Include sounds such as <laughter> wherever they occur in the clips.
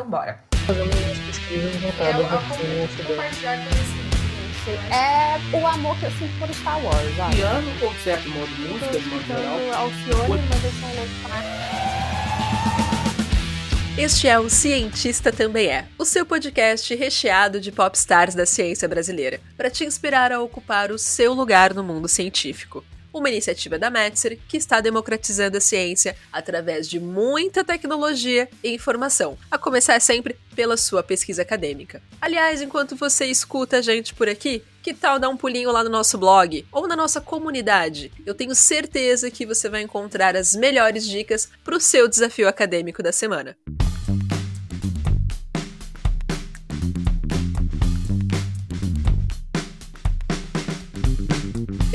Então bora. Fazendo umas pesquisas voltadas É, compartilhar conhecimento. É o amor que eu sinto por Star Wars, sabe? Piano ou certo modo de música, de modo geral? Alcione, mas eu sou louco Este é o Cientista Também É, o seu podcast recheado de popstars da ciência brasileira, para te inspirar a ocupar o seu lugar no mundo científico. Uma iniciativa da Metzer que está democratizando a ciência através de muita tecnologia e informação, a começar sempre pela sua pesquisa acadêmica. Aliás, enquanto você escuta a gente por aqui, que tal dar um pulinho lá no nosso blog ou na nossa comunidade? Eu tenho certeza que você vai encontrar as melhores dicas para o seu desafio acadêmico da semana.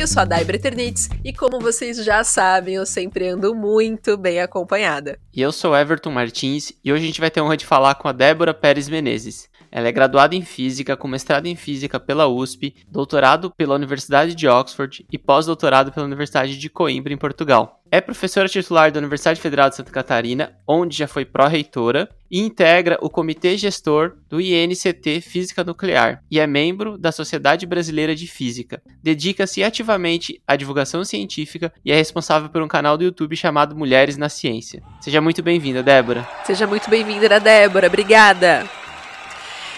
Eu sou a Daibre Eternitz e como vocês já sabem, eu sempre ando muito bem acompanhada. E eu sou Everton Martins e hoje a gente vai ter a honra de falar com a Débora Pérez Menezes. Ela é graduada em Física, com mestrado em Física pela USP, doutorado pela Universidade de Oxford e pós-doutorado pela Universidade de Coimbra, em Portugal. É professora titular da Universidade Federal de Santa Catarina, onde já foi pró-reitora, e integra o Comitê Gestor do INCT Física Nuclear e é membro da Sociedade Brasileira de Física. Dedica-se ativamente à divulgação científica e é responsável por um canal do YouTube chamado Mulheres na Ciência. Seja muito bem-vinda, Débora. Seja muito bem-vinda, Débora. Obrigada.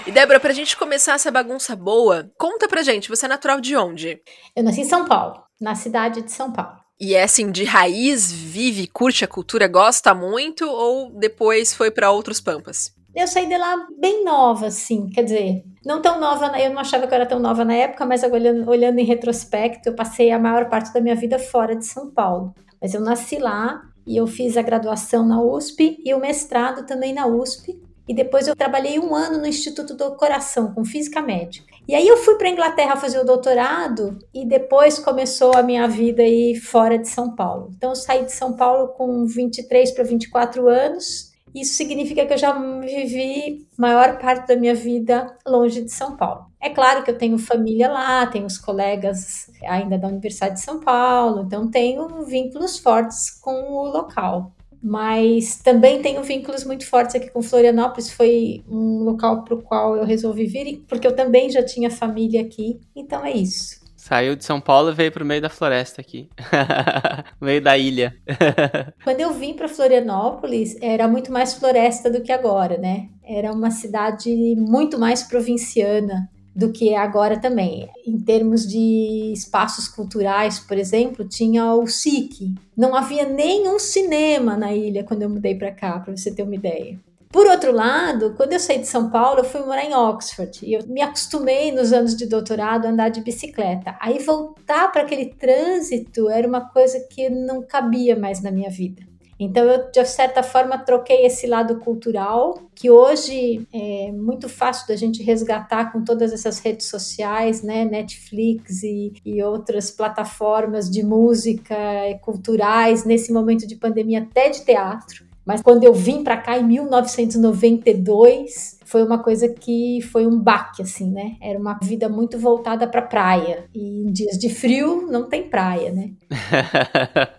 E Débora, pra gente começar essa bagunça boa, conta pra gente, você é natural de onde? Eu nasci em São Paulo, na cidade de São Paulo. E é assim, de raiz, vive, curte a cultura, gosta muito ou depois foi para outros pampas? Eu saí de lá bem nova, assim, quer dizer, não tão nova, eu não achava que eu era tão nova na época, mas olhando, olhando em retrospecto, eu passei a maior parte da minha vida fora de São Paulo. Mas eu nasci lá e eu fiz a graduação na USP e o mestrado também na USP. E depois eu trabalhei um ano no Instituto do Coração, com física médica. E aí eu fui para a Inglaterra fazer o doutorado e depois começou a minha vida aí fora de São Paulo. Então eu saí de São Paulo com 23 para 24 anos. Isso significa que eu já vivi maior parte da minha vida longe de São Paulo. É claro que eu tenho família lá, tenho os colegas ainda da Universidade de São Paulo, então tenho vínculos fortes com o local mas também tenho vínculos muito fortes aqui com Florianópolis. Foi um local para o qual eu resolvi vir, porque eu também já tinha família aqui. Então é isso. Saiu de São Paulo e veio para o meio da floresta aqui, <laughs> meio da ilha. <laughs> Quando eu vim para Florianópolis, era muito mais floresta do que agora, né? Era uma cidade muito mais provinciana do que é agora também. Em termos de espaços culturais, por exemplo, tinha o SIC. Não havia nenhum cinema na ilha quando eu mudei para cá, para você ter uma ideia. Por outro lado, quando eu saí de São Paulo, eu fui morar em Oxford e eu me acostumei nos anos de doutorado a andar de bicicleta. Aí voltar para aquele trânsito era uma coisa que não cabia mais na minha vida. Então, eu, de certa forma, troquei esse lado cultural, que hoje é muito fácil da gente resgatar com todas essas redes sociais, né? Netflix e, e outras plataformas de música culturais, nesse momento de pandemia, até de teatro. Mas quando eu vim para cá em 1992, foi uma coisa que foi um baque, assim, né? Era uma vida muito voltada para praia. E em dias de frio não tem praia, né? <laughs>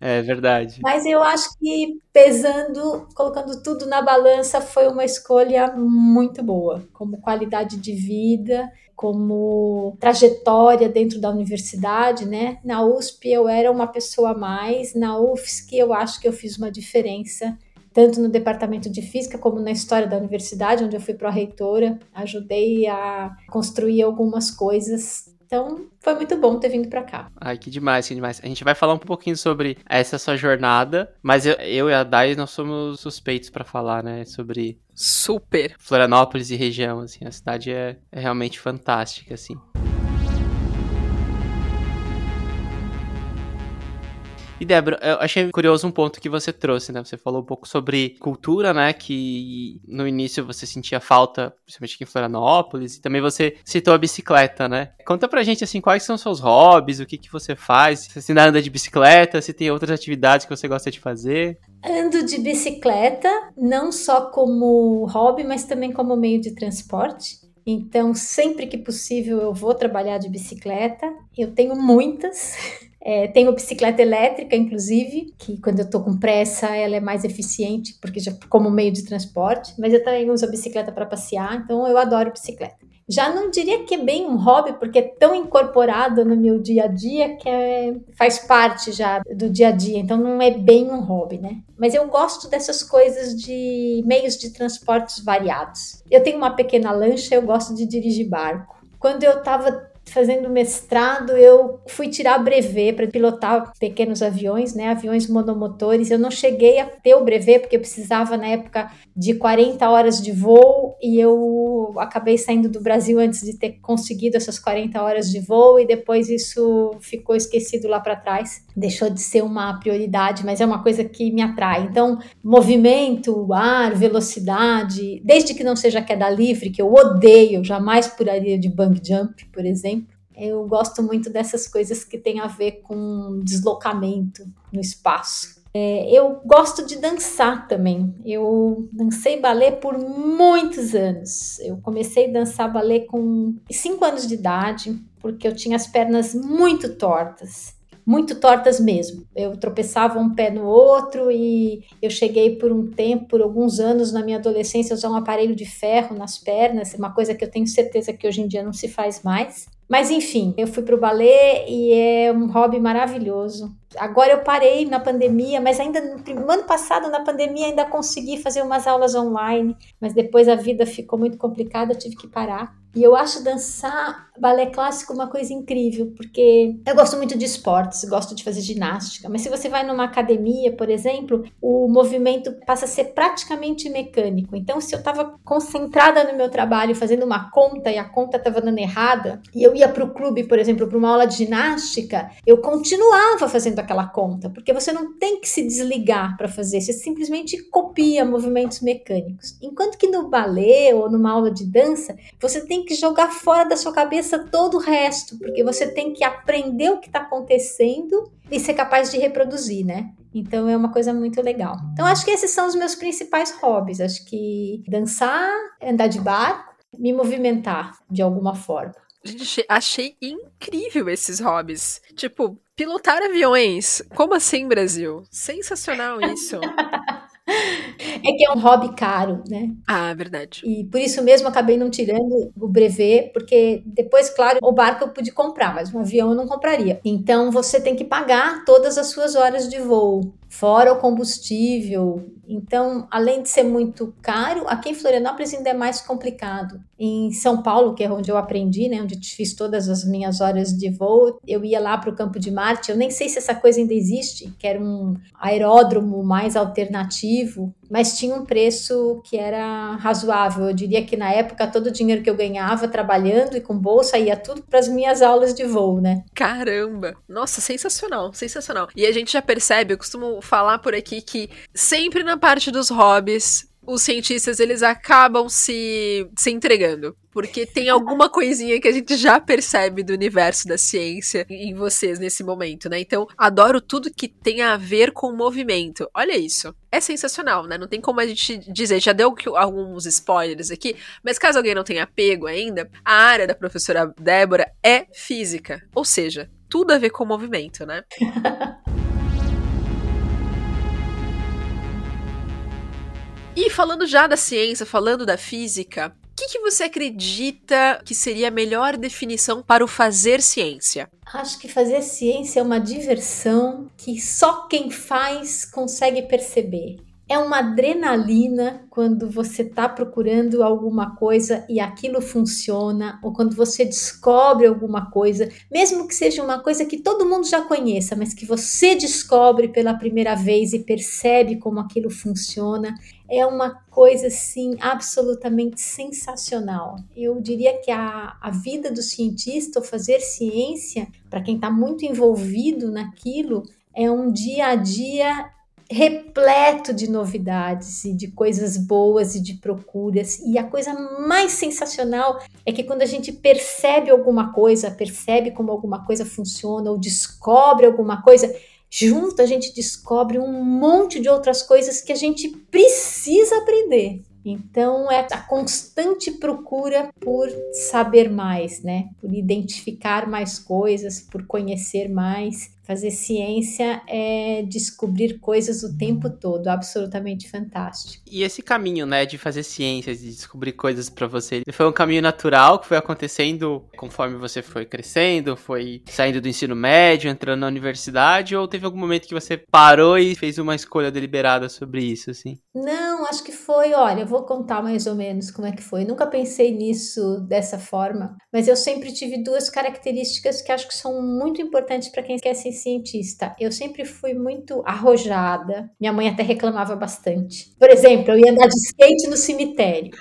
É verdade. Mas eu acho que pesando, colocando tudo na balança, foi uma escolha muito boa, como qualidade de vida, como trajetória dentro da universidade, né? Na USP eu era uma pessoa a mais, na UFSC eu acho que eu fiz uma diferença tanto no departamento de física como na história da universidade, onde eu fui pró-reitora, ajudei a construir algumas coisas então, foi muito bom ter vindo para cá. Ai, que demais, que demais. A gente vai falar um pouquinho sobre essa sua jornada, mas eu, eu e a Dai, nós somos suspeitos para falar, né, sobre... Super! Florianópolis e região, assim, a cidade é, é realmente fantástica, assim. E Débora, eu achei curioso um ponto que você trouxe, né? Você falou um pouco sobre cultura, né? Que no início você sentia falta, principalmente aqui em Florianópolis, e também você citou a bicicleta, né? Conta pra gente, assim, quais são os seus hobbies, o que que você faz, se ainda anda de bicicleta, se tem outras atividades que você gosta de fazer. Ando de bicicleta, não só como hobby, mas também como meio de transporte. Então, sempre que possível, eu vou trabalhar de bicicleta. Eu tenho muitas. <laughs> É, tenho bicicleta elétrica, inclusive, que quando eu tô com pressa ela é mais eficiente, porque já como meio de transporte, mas eu também uso a bicicleta para passear, então eu adoro bicicleta já não diria que é bem um hobby, porque é tão incorporado no meu dia a dia que é, faz parte já do dia a dia, então não é bem um hobby, né? Mas eu gosto dessas coisas de meios de transportes variados. Eu tenho uma pequena lancha, eu gosto de dirigir barco. Quando eu estava fazendo mestrado, eu fui tirar brevet para pilotar pequenos aviões, né, aviões monomotores. Eu não cheguei a ter o brevet porque eu precisava na época de 40 horas de voo e eu acabei saindo do Brasil antes de ter conseguido essas 40 horas de voo e depois isso ficou esquecido lá para trás. Deixou de ser uma prioridade, mas é uma coisa que me atrai. Então, movimento, ar, velocidade, desde que não seja queda livre, que eu odeio, jamais pularia de bang jump, por exemplo eu gosto muito dessas coisas que tem a ver com deslocamento no espaço. É, eu gosto de dançar também. Eu dancei balé por muitos anos. Eu comecei a dançar balé com 5 anos de idade, porque eu tinha as pernas muito tortas muito tortas mesmo. Eu tropeçava um pé no outro e eu cheguei por um tempo, por alguns anos na minha adolescência, a usar um aparelho de ferro nas pernas, uma coisa que eu tenho certeza que hoje em dia não se faz mais. Mas enfim, eu fui para o balé e é um hobby maravilhoso. Agora eu parei na pandemia, mas ainda no ano passado, na pandemia, ainda consegui fazer umas aulas online, mas depois a vida ficou muito complicada, eu tive que parar. E eu acho dançar balé clássico uma coisa incrível, porque eu gosto muito de esportes, gosto de fazer ginástica, mas se você vai numa academia, por exemplo, o movimento passa a ser praticamente mecânico. Então, se eu estava concentrada no meu trabalho, fazendo uma conta e a conta estava dando errada, e eu ia para o clube, por exemplo, para uma aula de ginástica, eu continuava fazendo aquela conta, porque você não tem que se desligar para fazer, você simplesmente copia movimentos mecânicos. Enquanto que no balé ou numa aula de dança, você tem que jogar fora da sua cabeça todo o resto, porque você tem que aprender o que está acontecendo e ser capaz de reproduzir, né? Então é uma coisa muito legal. Então acho que esses são os meus principais hobbies. Acho que dançar, andar de barco, me movimentar de alguma forma. Gente, achei incrível esses hobbies. Tipo, pilotar aviões. Como assim, Brasil? Sensacional isso. <laughs> É que é um hobby caro, né? Ah, verdade. E por isso mesmo acabei não tirando o brevet, porque depois, claro, o barco eu pude comprar, mas um avião eu não compraria. Então você tem que pagar todas as suas horas de voo fora o combustível. Então, além de ser muito caro, aqui em Florianópolis ainda é mais complicado. Em São Paulo, que é onde eu aprendi, né, onde fiz todas as minhas horas de voo, eu ia lá para o Campo de Marte. Eu nem sei se essa coisa ainda existe, que era um aeródromo mais alternativo, mas tinha um preço que era razoável. Eu diria que na época todo o dinheiro que eu ganhava trabalhando e com bolsa ia tudo para as minhas aulas de voo, né? Caramba! Nossa, sensacional, sensacional. E a gente já percebe, eu costumo falar por aqui que sempre na parte dos hobbies, os cientistas eles acabam se, se entregando. Porque tem <laughs> alguma coisinha que a gente já percebe do universo da ciência em vocês nesse momento, né? Então, adoro tudo que tem a ver com movimento. Olha isso. É sensacional, né? Não tem como a gente dizer, já deu alguns spoilers aqui, mas caso alguém não tenha pego ainda, a área da professora Débora é física. Ou seja, tudo a ver com movimento, né? <laughs> E falando já da ciência, falando da física, o que, que, você acredita que seria a melhor definição para o fazer ciência? Acho que fazer ciência é uma diversão que só quem faz consegue perceber é uma adrenalina quando você está procurando alguma coisa e aquilo funciona, ou quando você descobre alguma coisa, mesmo que seja uma coisa que todo mundo já conheça, mas que você descobre pela primeira vez e percebe como aquilo funciona, é uma coisa assim absolutamente sensacional. Eu diria que a, a vida do cientista, ou fazer ciência, para quem está muito envolvido naquilo, é um dia a dia repleto de novidades e de coisas boas e de procuras. E a coisa mais sensacional é que quando a gente percebe alguma coisa, percebe como alguma coisa funciona ou descobre alguma coisa, junto a gente descobre um monte de outras coisas que a gente precisa aprender. Então é a constante procura por saber mais, né? Por identificar mais coisas, por conhecer mais. Fazer ciência é descobrir coisas o tempo todo, absolutamente fantástico. E esse caminho, né, de fazer ciências, de descobrir coisas para você, foi um caminho natural que foi acontecendo conforme você foi crescendo, foi saindo do ensino médio, entrando na universidade, ou teve algum momento que você parou e fez uma escolha deliberada sobre isso, assim? Não, acho que foi, olha, eu vou contar mais ou menos como é que foi. Nunca pensei nisso dessa forma, mas eu sempre tive duas características que acho que são muito importantes para quem quer ser cientista. Eu sempre fui muito arrojada. Minha mãe até reclamava bastante. Por exemplo, eu ia andar de skate no cemitério.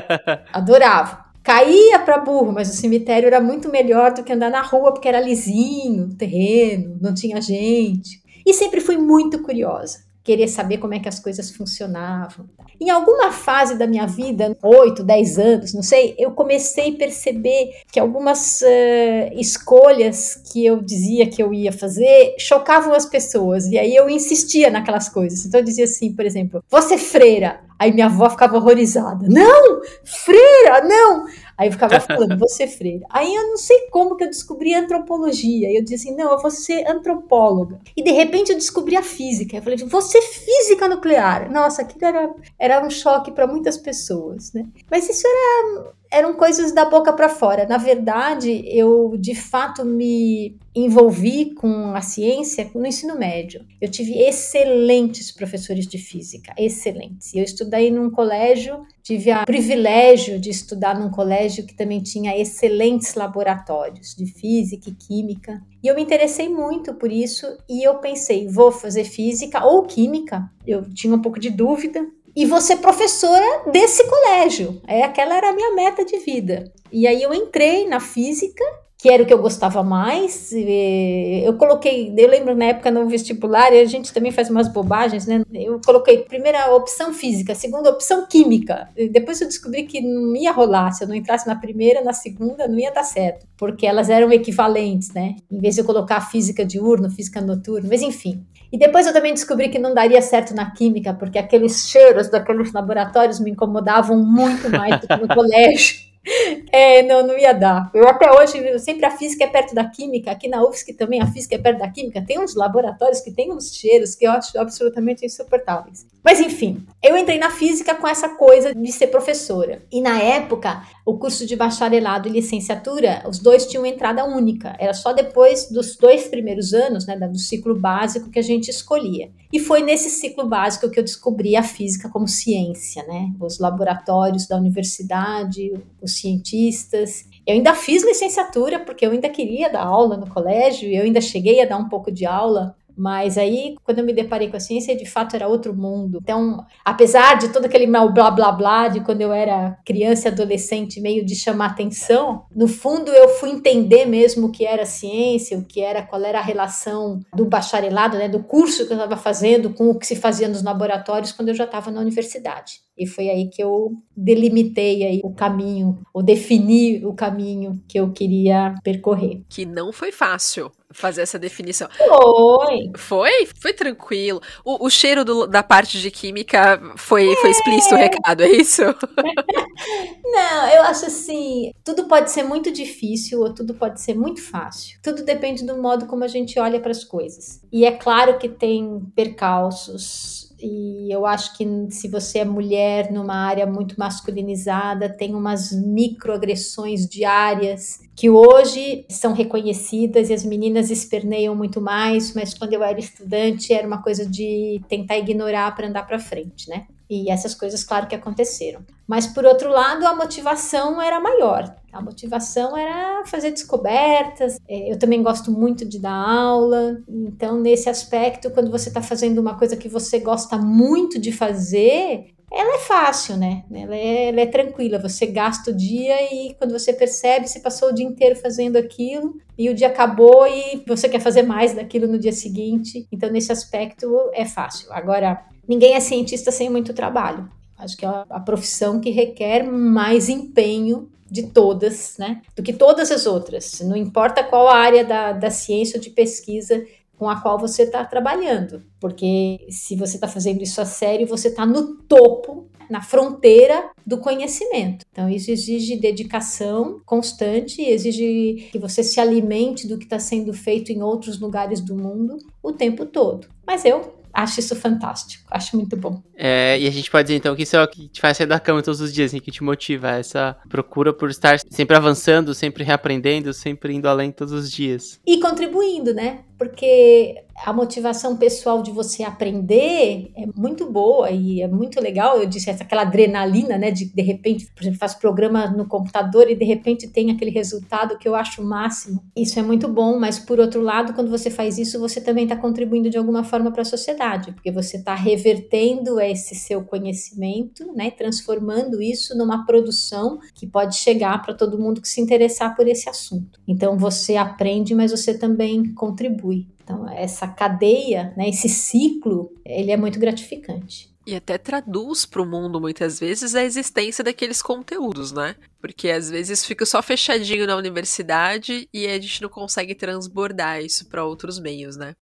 <laughs> Adorava. Caía para burro, mas o cemitério era muito melhor do que andar na rua, porque era lisinho, terreno, não tinha gente. E sempre fui muito curiosa querer saber como é que as coisas funcionavam. Em alguma fase da minha vida, 8, 10 anos, não sei, eu comecei a perceber que algumas uh, escolhas que eu dizia que eu ia fazer chocavam as pessoas, e aí eu insistia naquelas coisas. Então eu dizia assim, por exemplo, você freira. Aí minha avó ficava horrorizada. Não, freira, não. Aí eu ficava falando, você freira. Aí eu não sei como que eu descobri antropologia. Eu disse assim, não, eu vou ser antropóloga. E de repente eu descobri a física. Eu falei, você física nuclear. Nossa, aquilo era, era um choque para muitas pessoas, né? Mas isso era eram coisas da boca para fora. Na verdade, eu de fato me envolvi com a ciência no ensino médio. Eu tive excelentes professores de física, excelentes. Eu estudei num colégio, tive o privilégio de estudar num colégio que também tinha excelentes laboratórios de física e química. E eu me interessei muito por isso e eu pensei, vou fazer física ou química. Eu tinha um pouco de dúvida, e vou ser professora desse colégio. É, aquela era a minha meta de vida. E aí eu entrei na física, que era o que eu gostava mais. Eu coloquei, eu lembro na época no vestibular, e a gente também faz umas bobagens, né? Eu coloquei primeira opção física, segunda opção química. Depois eu descobri que não ia rolar, se eu não entrasse na primeira, na segunda, não ia dar certo, porque elas eram equivalentes, né? Em vez de eu colocar física diurno, física noturno, mas enfim. E depois eu também descobri que não daria certo na química, porque aqueles cheiros daqueles laboratórios me incomodavam muito mais do que no <laughs> colégio. <laughs> É, não, não ia dar. Eu até hoje, sempre a física é perto da química, aqui na UFSC também a física é perto da química. Tem uns laboratórios que tem uns cheiros que eu acho absolutamente insuportáveis. Mas enfim, eu entrei na física com essa coisa de ser professora. E na época, o curso de bacharelado e licenciatura, os dois tinham entrada única. Era só depois dos dois primeiros anos, né, do ciclo básico, que a gente escolhia. E foi nesse ciclo básico que eu descobri a física como ciência, né? Os laboratórios da universidade, os cientistas. Eu ainda fiz licenciatura porque eu ainda queria dar aula no colégio, eu ainda cheguei a dar um pouco de aula mas aí, quando eu me deparei com a ciência, de fato era outro mundo. Então, apesar de todo aquele mal blá blá blá de quando eu era criança e adolescente, meio de chamar atenção, no fundo eu fui entender mesmo o que era ciência, o que era, qual era a relação do bacharelado, né, do curso que eu estava fazendo com o que se fazia nos laboratórios quando eu já estava na universidade. E foi aí que eu delimitei aí o caminho, ou defini o caminho que eu queria percorrer. Que não foi fácil fazer essa definição. Foi. Foi? Foi tranquilo. O, o cheiro do, da parte de química foi, é. foi explícito o recado, é isso? <laughs> Não, eu acho assim, tudo pode ser muito difícil ou tudo pode ser muito fácil. Tudo depende do modo como a gente olha para as coisas. E é claro que tem percalços, e eu acho que se você é mulher numa área muito masculinizada, tem umas microagressões diárias que hoje são reconhecidas e as meninas esperneiam muito mais, mas quando eu era estudante era uma coisa de tentar ignorar para andar para frente, né? E essas coisas, claro que aconteceram. Mas, por outro lado, a motivação era maior. A motivação era fazer descobertas. É, eu também gosto muito de dar aula. Então, nesse aspecto, quando você está fazendo uma coisa que você gosta muito de fazer, ela é fácil, né? Ela é, ela é, tranquila. Você gasta o dia e quando você percebe, você passou o dia inteiro fazendo aquilo e o dia acabou e você quer fazer mais daquilo no dia seguinte. Então, nesse aspecto, é fácil. Agora, ninguém é cientista sem muito trabalho. Acho que é a profissão que requer mais empenho de todas, né? Do que todas as outras. Não importa qual área da, da ciência ou de pesquisa, com a qual você está trabalhando. Porque se você está fazendo isso a sério, você está no topo, na fronteira do conhecimento. Então, isso exige dedicação constante, exige que você se alimente do que está sendo feito em outros lugares do mundo o tempo todo. Mas eu acho isso fantástico, acho muito bom. É, e a gente pode dizer então que isso é o que te faz sair da cama todos os dias, assim, que te motiva, essa procura por estar sempre avançando, sempre reaprendendo, sempre indo além todos os dias. E contribuindo, né? Porque a motivação pessoal de você aprender é muito boa e é muito legal. Eu disse aquela adrenalina, né? De de repente, por exemplo, faz programa no computador e de repente tem aquele resultado que eu acho o máximo. Isso é muito bom, mas por outro lado, quando você faz isso, você também está contribuindo de alguma forma para a sociedade, porque você está revertendo esse seu conhecimento, né? Transformando isso numa produção que pode chegar para todo mundo que se interessar por esse assunto. Então você aprende, mas você também contribui. Então, essa cadeia, né, esse ciclo, ele é muito gratificante. E até traduz para o mundo, muitas vezes, a existência daqueles conteúdos, né? Porque às vezes fica só fechadinho na universidade e a gente não consegue transbordar isso para outros meios, né?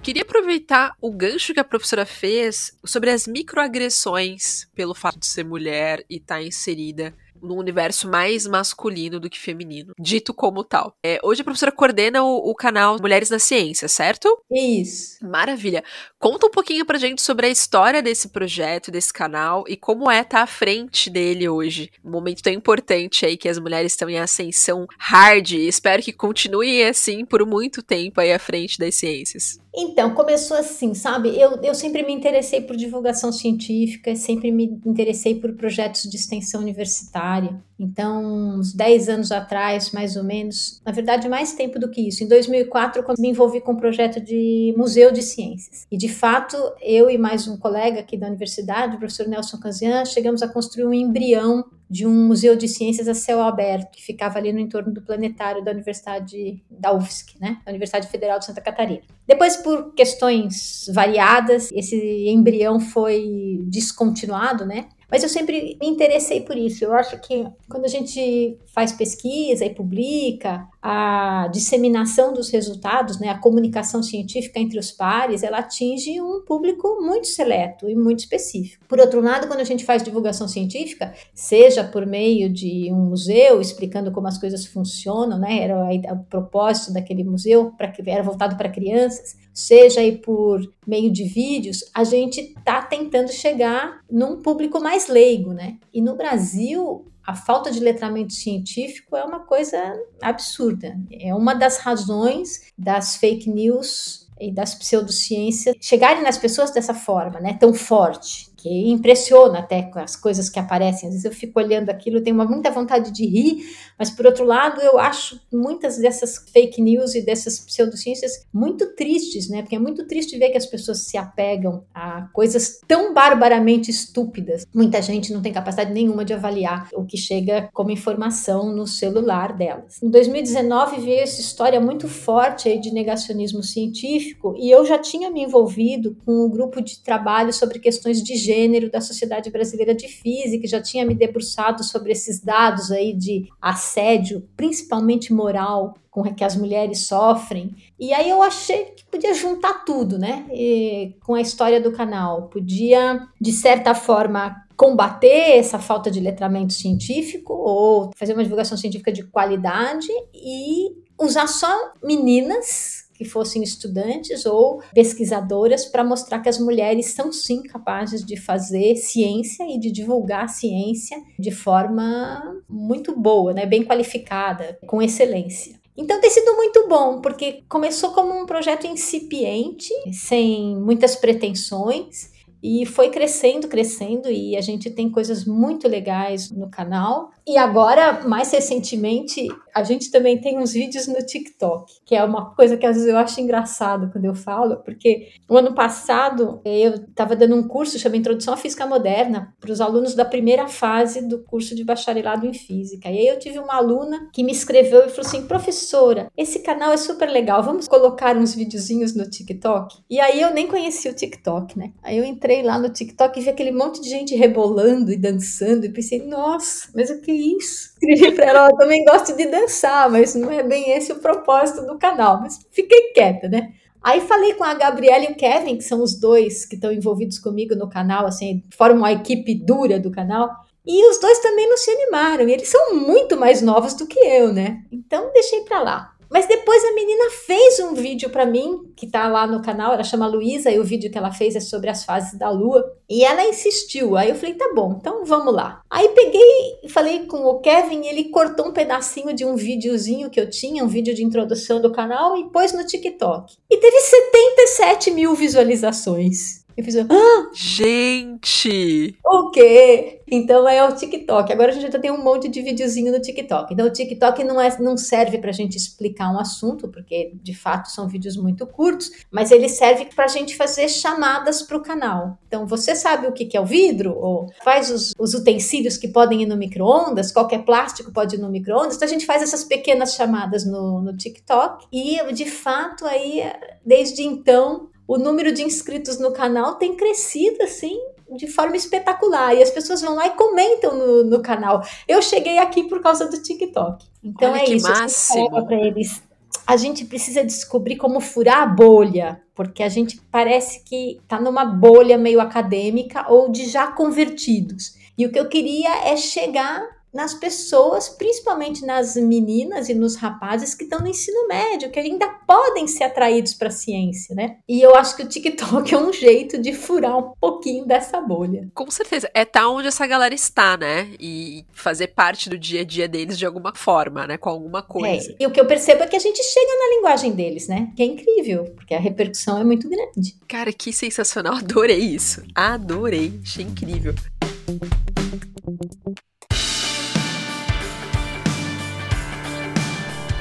Queria aproveitar o gancho que a professora fez sobre as microagressões pelo fato de ser mulher e estar tá inserida num universo mais masculino do que feminino, dito como tal. É, hoje a professora coordena o, o, canal Mulheres na Ciência, certo? Isso. Maravilha. Conta um pouquinho pra gente sobre a história desse projeto, desse canal e como é estar tá à frente dele hoje. Um momento tão importante aí que as mulheres estão em ascensão hard e espero que continue assim por muito tempo aí à frente das ciências. Então, começou assim, sabe? Eu, eu sempre me interessei por divulgação científica, sempre me interessei por projetos de extensão universitária. Então, uns 10 anos atrás, mais ou menos, na verdade, mais tempo do que isso. Em 2004, quando me envolvi com um projeto de museu de ciências. E, de fato, eu e mais um colega aqui da universidade, o professor Nelson Canzian, chegamos a construir um embrião de um museu de ciências a céu aberto, que ficava ali no entorno do planetário da Universidade da UFSC, né? Da Universidade Federal de Santa Catarina. Depois, por questões variadas, esse embrião foi descontinuado, né? Mas eu sempre me interessei por isso. Eu acho que quando a gente faz pesquisa e publica, a disseminação dos resultados, né, a comunicação científica entre os pares, ela atinge um público muito seleto e muito específico. Por outro lado, quando a gente faz divulgação científica, seja por meio de um museu explicando como as coisas funcionam, né, era o propósito daquele museu, que era voltado para crianças, seja aí por meio de vídeos, a gente está tentando chegar num público mais leigo, né? E no Brasil, a falta de letramento científico é uma coisa absurda. É uma das razões das fake news e das pseudociências chegarem nas pessoas dessa forma, né, tão forte que impressiona até com as coisas que aparecem. Às vezes eu fico olhando aquilo, tenho uma, muita vontade de rir, mas por outro lado eu acho muitas dessas fake news e dessas pseudociências muito tristes, né? Porque é muito triste ver que as pessoas se apegam a coisas tão barbaramente estúpidas. Muita gente não tem capacidade nenhuma de avaliar o que chega como informação no celular delas. Em 2019 veio essa história muito forte aí de negacionismo científico e eu já tinha me envolvido com um grupo de trabalho sobre questões de gênero da Sociedade Brasileira de Física, já tinha me debruçado sobre esses dados aí de assédio, principalmente moral, com que as mulheres sofrem. E aí eu achei que podia juntar tudo, né? E, com a história do canal. Podia, de certa forma, combater essa falta de letramento científico ou fazer uma divulgação científica de qualidade e usar só meninas que fossem estudantes ou pesquisadoras para mostrar que as mulheres são sim capazes de fazer ciência e de divulgar ciência de forma muito boa, né, bem qualificada, com excelência. Então tem sido muito bom, porque começou como um projeto incipiente, sem muitas pretensões, e foi crescendo, crescendo, e a gente tem coisas muito legais no canal. E agora, mais recentemente, a gente também tem uns vídeos no TikTok, que é uma coisa que às vezes eu acho engraçado quando eu falo, porque o ano passado eu estava dando um curso chamado Introdução à Física Moderna para os alunos da primeira fase do curso de bacharelado em física. E aí eu tive uma aluna que me escreveu e falou assim: professora, esse canal é super legal, vamos colocar uns videozinhos no TikTok? E aí eu nem conhecia o TikTok, né? Aí eu entrei lá no TikTok e vi aquele monte de gente rebolando e dançando, e pensei, nossa, mas o que é isso? <laughs> Escrevi para ela, eu também gosto de dançar mas não é bem esse o propósito do canal. Mas fiquei quieta, né? Aí falei com a Gabriela e o Kevin, que são os dois que estão envolvidos comigo no canal, assim, formam a equipe dura do canal. E os dois também não se animaram. E eles são muito mais novos do que eu, né? Então deixei pra lá. Mas depois a menina fez um vídeo para mim, que tá lá no canal, ela chama Luísa, e o vídeo que ela fez é sobre as fases da lua. E ela insistiu. Aí eu falei, tá bom, então vamos lá. Aí peguei e falei com o Kevin, ele cortou um pedacinho de um videozinho que eu tinha, um vídeo de introdução do canal, e pôs no TikTok. E teve 77 mil visualizações. Eu fiz, ah, Gente! o quê? Então é o TikTok. Agora a gente já tem um monte de videozinho no TikTok. Então o TikTok não, é, não serve pra gente explicar um assunto, porque de fato são vídeos muito curtos, mas ele serve pra gente fazer chamadas pro canal. Então você sabe o que que é o vidro? Ou faz os, os utensílios que podem ir no micro-ondas, qualquer plástico pode ir no micro-ondas. Então a gente faz essas pequenas chamadas no, no TikTok. E de fato aí, desde então, o número de inscritos no canal tem crescido assim de forma espetacular. E as pessoas vão lá e comentam no, no canal. Eu cheguei aqui por causa do TikTok. Então Olha é isso. Máximo. pra eles. A gente precisa descobrir como furar a bolha, porque a gente parece que tá numa bolha meio acadêmica ou de já convertidos. E o que eu queria é chegar nas pessoas, principalmente nas meninas e nos rapazes que estão no ensino médio, que ainda podem ser atraídos para a ciência, né? E eu acho que o TikTok é um jeito de furar um pouquinho dessa bolha. Com certeza. É tá onde essa galera está, né? E fazer parte do dia a dia deles de alguma forma, né? Com alguma coisa. É, e o que eu percebo é que a gente chega na linguagem deles, né? Que é incrível, porque a repercussão é muito grande. Cara, que sensacional. Adorei isso. Adorei. Achei incrível.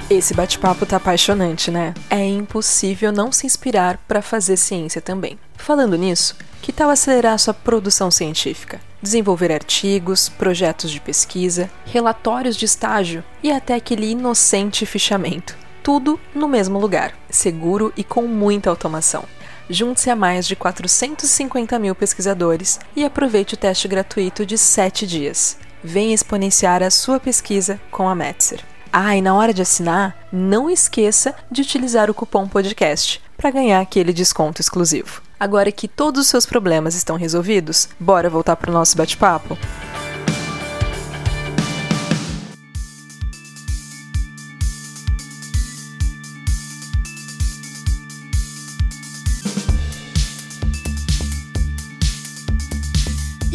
Esse bate-papo tá apaixonante, né? É impossível não se inspirar para fazer ciência também. Falando nisso, que tal acelerar sua produção científica? Desenvolver artigos, projetos de pesquisa, relatórios de estágio e até aquele inocente fichamento. Tudo no mesmo lugar, seguro e com muita automação. Junte-se a mais de 450 mil pesquisadores e aproveite o teste gratuito de 7 dias. Venha exponenciar a sua pesquisa com a Metzer. Ah, e na hora de assinar, não esqueça de utilizar o cupom podcast para ganhar aquele desconto exclusivo. Agora que todos os seus problemas estão resolvidos, bora voltar para o nosso bate-papo?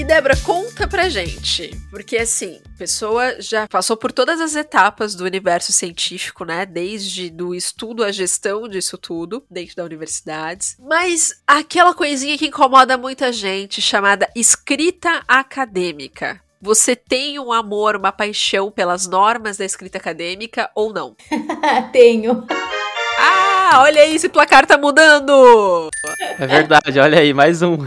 Débora, conta pra gente, porque assim, a pessoa já passou por todas as etapas do universo científico, né? Desde do estudo à gestão disso tudo, dentro da universidade. Mas aquela coisinha que incomoda muita gente, chamada escrita acadêmica. Você tem um amor, uma paixão pelas normas da escrita acadêmica ou não? <laughs> Tenho. Ah, olha aí, esse placar tá mudando! É verdade, olha aí, mais um.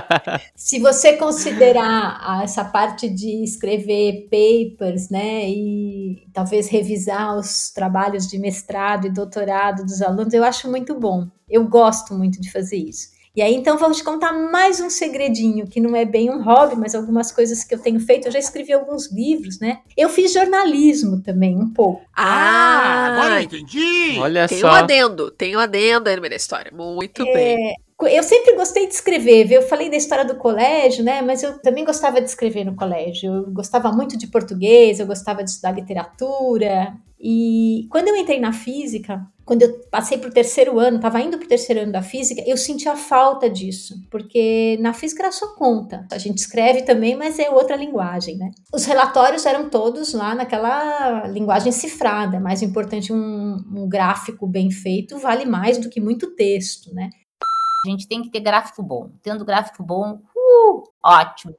<laughs> Se você considerar essa parte de escrever papers, né, e talvez revisar os trabalhos de mestrado e doutorado dos alunos, eu acho muito bom. Eu gosto muito de fazer isso. E aí, então, vou te contar mais um segredinho, que não é bem um hobby, mas algumas coisas que eu tenho feito. Eu já escrevi alguns livros, né? Eu fiz jornalismo também, um pouco. Ah, agora eu entendi! Olha tem só. um adendo, tem um adendo aí no meio da história. Muito bem. Eu sempre gostei de escrever, viu? eu falei da história do colégio, né? Mas eu também gostava de escrever no colégio. Eu gostava muito de português, eu gostava de estudar literatura. E quando eu entrei na física, quando eu passei para o terceiro ano, estava indo para o terceiro ano da física, eu senti a falta disso, porque na física era só conta. A gente escreve também, mas é outra linguagem, né? Os relatórios eram todos lá naquela linguagem cifrada. Mais importante um, um gráfico bem feito vale mais do que muito texto, né? A gente tem que ter gráfico bom. Tendo gráfico bom, uh, ótimo.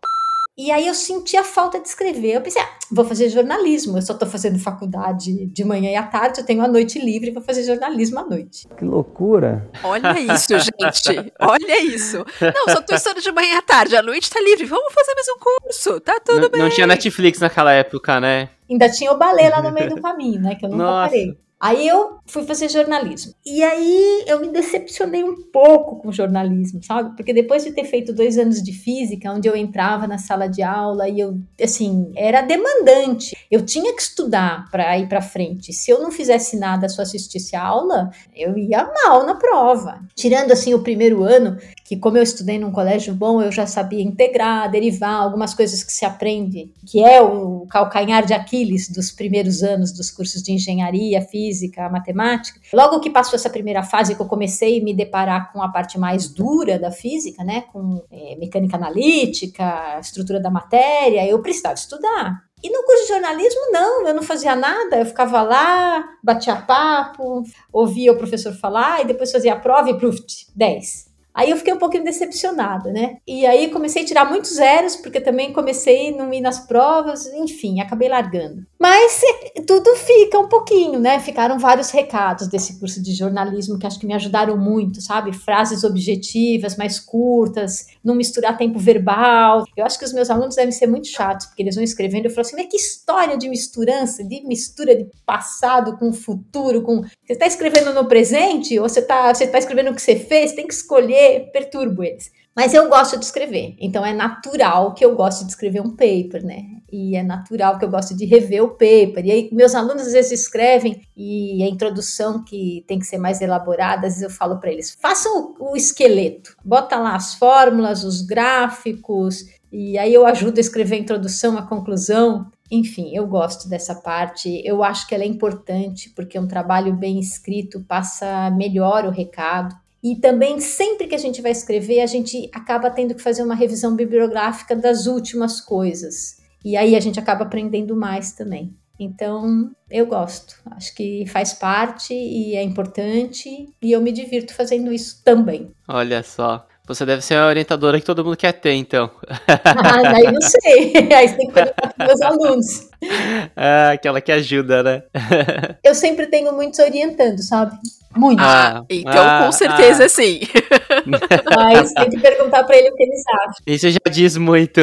E aí eu senti a falta de escrever. Eu pensei, ah, vou fazer jornalismo. Eu só estou fazendo faculdade de manhã e à tarde, eu tenho a noite livre, vou fazer jornalismo à noite. Que loucura! Olha isso, gente. Olha isso. Não, só tô estudando de manhã à tarde, à noite tá livre. Vamos fazer mais um curso. Tá tudo Não, bem. não tinha Netflix naquela época, né? Ainda tinha o balé lá no <laughs> meio do caminho, né? Que eu nunca Nossa. parei. Aí eu fui fazer jornalismo. E aí eu me decepcionei um pouco com jornalismo, sabe? Porque depois de ter feito dois anos de física, onde eu entrava na sala de aula e eu, assim, era demandante. Eu tinha que estudar para ir para frente. Se eu não fizesse nada, só assistisse a aula, eu ia mal na prova. Tirando, assim, o primeiro ano, que como eu estudei num colégio bom, eu já sabia integrar, derivar, algumas coisas que se aprende, que é o calcanhar de Aquiles dos primeiros anos dos cursos de engenharia, física, matemática. Logo que passou essa primeira fase que eu comecei a me deparar com a parte mais dura da física, né, com é, mecânica analítica, estrutura da matéria, eu precisava estudar. E no curso de jornalismo, não, eu não fazia nada, eu ficava lá, batia papo, ouvia o professor falar e depois fazia a prova e pluf, 10. Aí eu fiquei um pouquinho decepcionada, né? E aí comecei a tirar muitos zeros, porque também comecei a não ir nas provas, enfim, acabei largando. Mas tudo fica um pouquinho, né? Ficaram vários recados desse curso de jornalismo que acho que me ajudaram muito, sabe? Frases objetivas, mais curtas, não misturar tempo verbal. Eu acho que os meus alunos devem ser muito chatos, porque eles vão escrevendo e eu falo assim, mas que história de misturança, de mistura de passado com futuro, com... Você está escrevendo no presente ou você está você tá escrevendo o que você fez? Tem que escolher perturbo eles. Mas eu gosto de escrever, então é natural que eu goste de escrever um paper, né? E é natural que eu gosto de rever o paper. E aí, meus alunos às vezes escrevem e a introdução que tem que ser mais elaborada, às vezes eu falo para eles: façam o, o esqueleto, bota lá as fórmulas, os gráficos, e aí eu ajudo a escrever a introdução, a conclusão. Enfim, eu gosto dessa parte. Eu acho que ela é importante porque um trabalho bem escrito passa melhor o recado. E também, sempre que a gente vai escrever, a gente acaba tendo que fazer uma revisão bibliográfica das últimas coisas. E aí a gente acaba aprendendo mais também. Então, eu gosto. Acho que faz parte e é importante. E eu me divirto fazendo isso também. Olha só. Você deve ser a orientadora que todo mundo quer ter, então. Ah, daí não <laughs> sei. Aí você tem que perguntar para meus alunos. Ah, aquela que ajuda, né? <laughs> eu sempre tenho muitos orientando, sabe? Muito. Ah, então ah, com certeza ah. sim. <laughs> Mas tem que perguntar para ele o que eles acham. Isso já diz muito.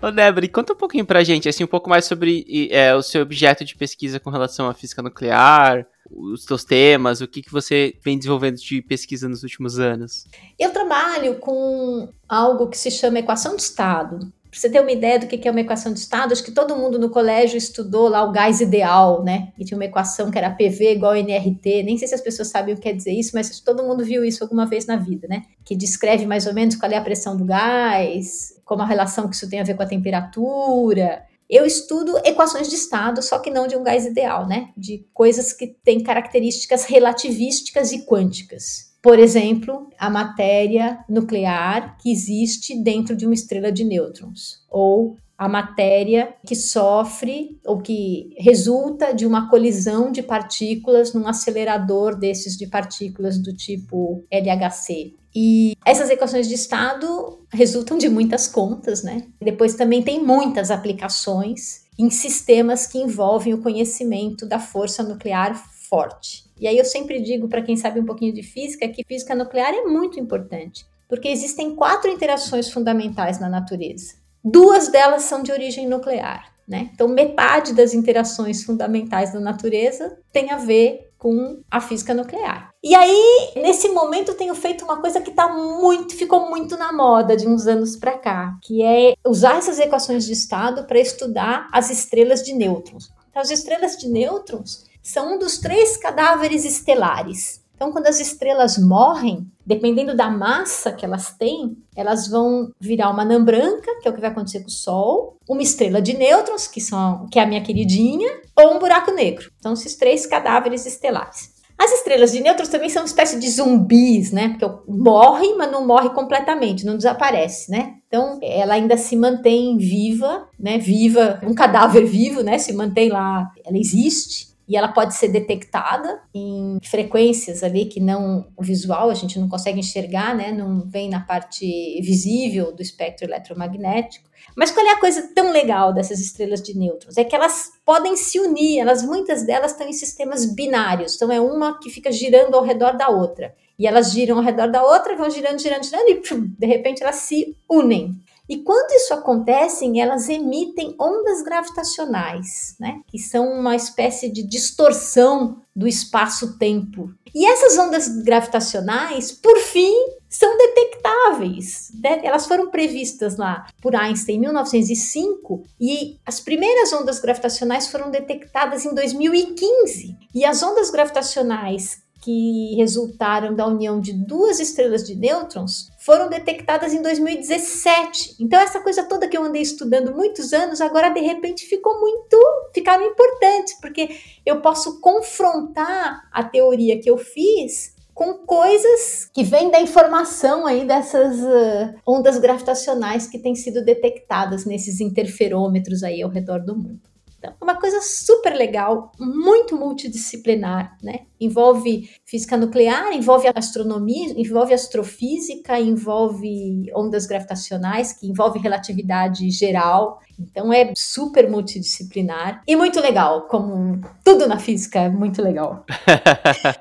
Ô, Débora, conta um pouquinho pra gente, assim, um pouco mais sobre é, o seu objeto de pesquisa com relação à física nuclear, os seus temas, o que, que você vem desenvolvendo de pesquisa nos últimos anos. Eu trabalho com algo que se chama equação de estado. Pra você ter uma ideia do que é uma equação de estado, acho que todo mundo no colégio estudou lá o gás ideal, né? E tinha uma equação que era PV igual a NRT. Nem sei se as pessoas sabem o que quer dizer isso, mas todo mundo viu isso alguma vez na vida, né? Que descreve mais ou menos qual é a pressão do gás, como a relação que isso tem a ver com a temperatura. Eu estudo equações de estado, só que não de um gás ideal, né? De coisas que têm características relativísticas e quânticas. Por exemplo, a matéria nuclear que existe dentro de uma estrela de nêutrons, ou a matéria que sofre ou que resulta de uma colisão de partículas num acelerador desses de partículas do tipo LHC. E essas equações de estado resultam de muitas contas, né? Depois também tem muitas aplicações em sistemas que envolvem o conhecimento da força nuclear forte. E aí eu sempre digo para quem sabe um pouquinho de física que física nuclear é muito importante, porque existem quatro interações fundamentais na natureza. Duas delas são de origem nuclear, né? Então metade das interações fundamentais da natureza tem a ver com a física nuclear. E aí, nesse momento, eu tenho feito uma coisa que tá muito, ficou muito na moda de uns anos para cá, que é usar essas equações de estado para estudar as estrelas de nêutrons. Então, as estrelas de nêutrons são um dos três cadáveres estelares. Então, quando as estrelas morrem, dependendo da massa que elas têm, elas vão virar uma anã branca, que é o que vai acontecer com o Sol, uma estrela de nêutrons, que, são, que é a minha queridinha, ou um buraco negro. Então, esses três cadáveres estelares. As estrelas de nêutrons também são uma espécie de zumbis, né? Porque morre, mas não morre completamente, não desaparece, né? Então, ela ainda se mantém viva, né? Viva, um cadáver vivo, né? Se mantém lá, ela existe e ela pode ser detectada em frequências ali que não o visual a gente não consegue enxergar, né? Não vem na parte visível do espectro eletromagnético. Mas qual é a coisa tão legal dessas estrelas de nêutrons? É que elas podem se unir, elas muitas delas estão em sistemas binários. Então é uma que fica girando ao redor da outra. E elas giram ao redor da outra, vão girando, girando, girando e de repente elas se unem. E quando isso acontece, elas emitem ondas gravitacionais, né? Que são uma espécie de distorção do espaço-tempo. E essas ondas gravitacionais, por fim, são detectáveis. Né? Elas foram previstas lá por Einstein em 1905 e as primeiras ondas gravitacionais foram detectadas em 2015. E as ondas gravitacionais que resultaram da união de duas estrelas de nêutrons foram detectadas em 2017. Então essa coisa toda que eu andei estudando muitos anos, agora de repente ficou muito, ficaram importantes, porque eu posso confrontar a teoria que eu fiz com coisas que vêm da informação aí dessas uh, ondas gravitacionais que têm sido detectadas nesses interferômetros aí ao redor do mundo. Então, é uma coisa super legal, muito multidisciplinar, né? Envolve física nuclear, envolve astronomia, envolve astrofísica, envolve ondas gravitacionais, que envolve relatividade geral. Então é super multidisciplinar e muito legal, como tudo na física é muito legal.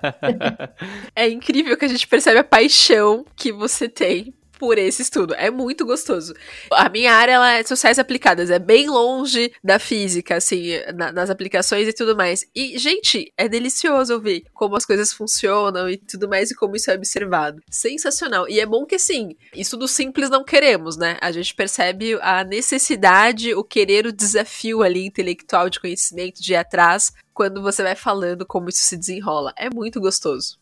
<laughs> é incrível que a gente percebe a paixão que você tem por esse estudo. É muito gostoso. A minha área ela é sociais aplicadas, é bem longe da física, assim, na, nas aplicações e tudo mais. E, gente, é delicioso ouvir como as coisas funcionam e tudo mais e como isso é observado. Sensacional. E é bom que, assim, estudo simples não queremos, né? A gente percebe a necessidade, o querer, o desafio ali intelectual de conhecimento de ir atrás quando você vai falando como isso se desenrola. É muito gostoso.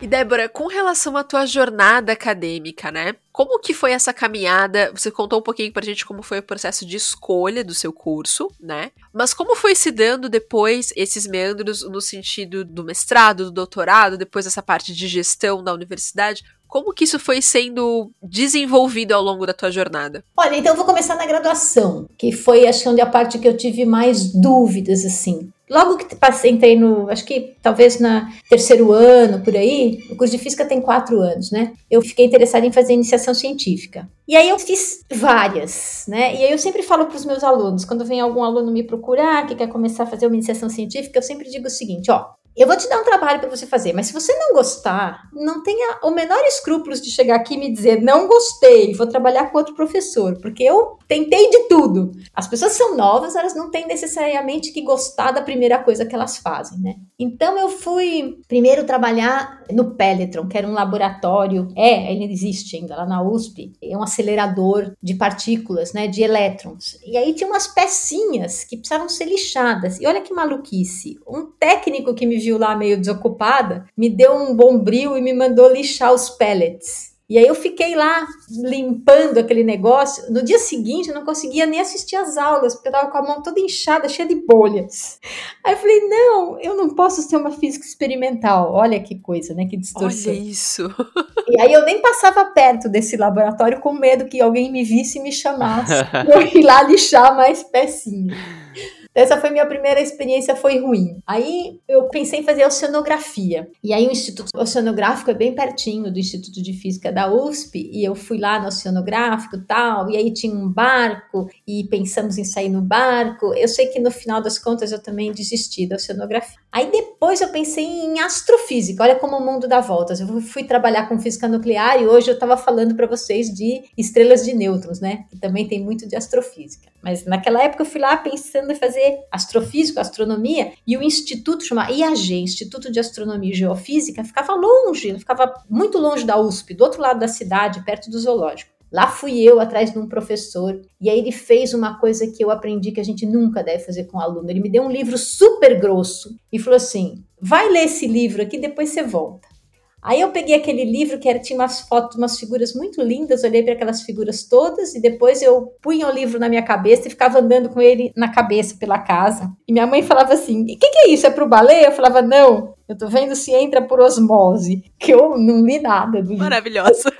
E Débora, com relação à tua jornada acadêmica, né? Como que foi essa caminhada? Você contou um pouquinho pra gente como foi o processo de escolha do seu curso, né? Mas como foi se dando depois esses meandros no sentido do mestrado, do doutorado, depois essa parte de gestão da universidade? Como que isso foi sendo desenvolvido ao longo da tua jornada? Olha, então eu vou começar na graduação, que foi acho onde a parte que eu tive mais dúvidas assim. Logo que passei, entrei no, acho que talvez na terceiro ano, por aí, o curso de física tem quatro anos, né? Eu fiquei interessada em fazer iniciação científica. E aí eu fiz várias, né? E aí eu sempre falo para os meus alunos, quando vem algum aluno me procurar que quer começar a fazer uma iniciação científica, eu sempre digo o seguinte, ó, eu vou te dar um trabalho para você fazer, mas se você não gostar, não tenha o menor escrúpulos de chegar aqui e me dizer não gostei, vou trabalhar com outro professor, porque eu tentei de tudo. As pessoas são novas, elas não têm necessariamente que gostar da primeira coisa que elas fazem, né? Então eu fui primeiro trabalhar no Pelletron, que era um laboratório, é, ele existe ainda lá na USP, é um acelerador de partículas, né, de elétrons. E aí tinha umas pecinhas que precisavam ser lixadas. E olha que maluquice, um técnico que me viu lá meio desocupada, me deu um bombril e me mandou lixar os pellets. E aí eu fiquei lá limpando aquele negócio. No dia seguinte eu não conseguia nem assistir às aulas, porque eu tava com a mão toda inchada, cheia de bolhas. Aí eu falei: "Não, eu não posso ser uma física experimental". Olha que coisa, né? Que distorção. Olha isso. E aí eu nem passava perto desse laboratório com medo que alguém me visse e me chamasse. <laughs> eu ir lá lixar mais pecinhas. Essa foi minha primeira experiência, foi ruim. Aí eu pensei em fazer oceanografia. E aí o Instituto Oceanográfico é bem pertinho do Instituto de Física da USP, e eu fui lá no oceanográfico tal, e aí tinha um barco, e pensamos em sair no barco. Eu sei que no final das contas eu também desisti da oceanografia. Aí depois eu pensei em astrofísica, olha como o mundo dá voltas. Eu fui trabalhar com física nuclear e hoje eu estava falando para vocês de estrelas de nêutrons, né? Que também tem muito de astrofísica. Mas naquela época eu fui lá pensando em fazer astrofísica, astronomia, e o instituto chamado IAG, Instituto de Astronomia e Geofísica, ficava longe, ficava muito longe da USP, do outro lado da cidade, perto do zoológico. Lá fui eu atrás de um professor, e aí ele fez uma coisa que eu aprendi que a gente nunca deve fazer com aluno. Ele me deu um livro super grosso e falou assim: vai ler esse livro aqui, depois você volta. Aí eu peguei aquele livro que era, tinha umas fotos, umas figuras muito lindas, olhei para aquelas figuras todas e depois eu punha o livro na minha cabeça e ficava andando com ele na cabeça pela casa. E minha mãe falava assim: "O que, que é isso? É pro balé?" Eu falava: "Não, eu tô vendo se entra por osmose", que eu não li nada do livro. Maravilhosa.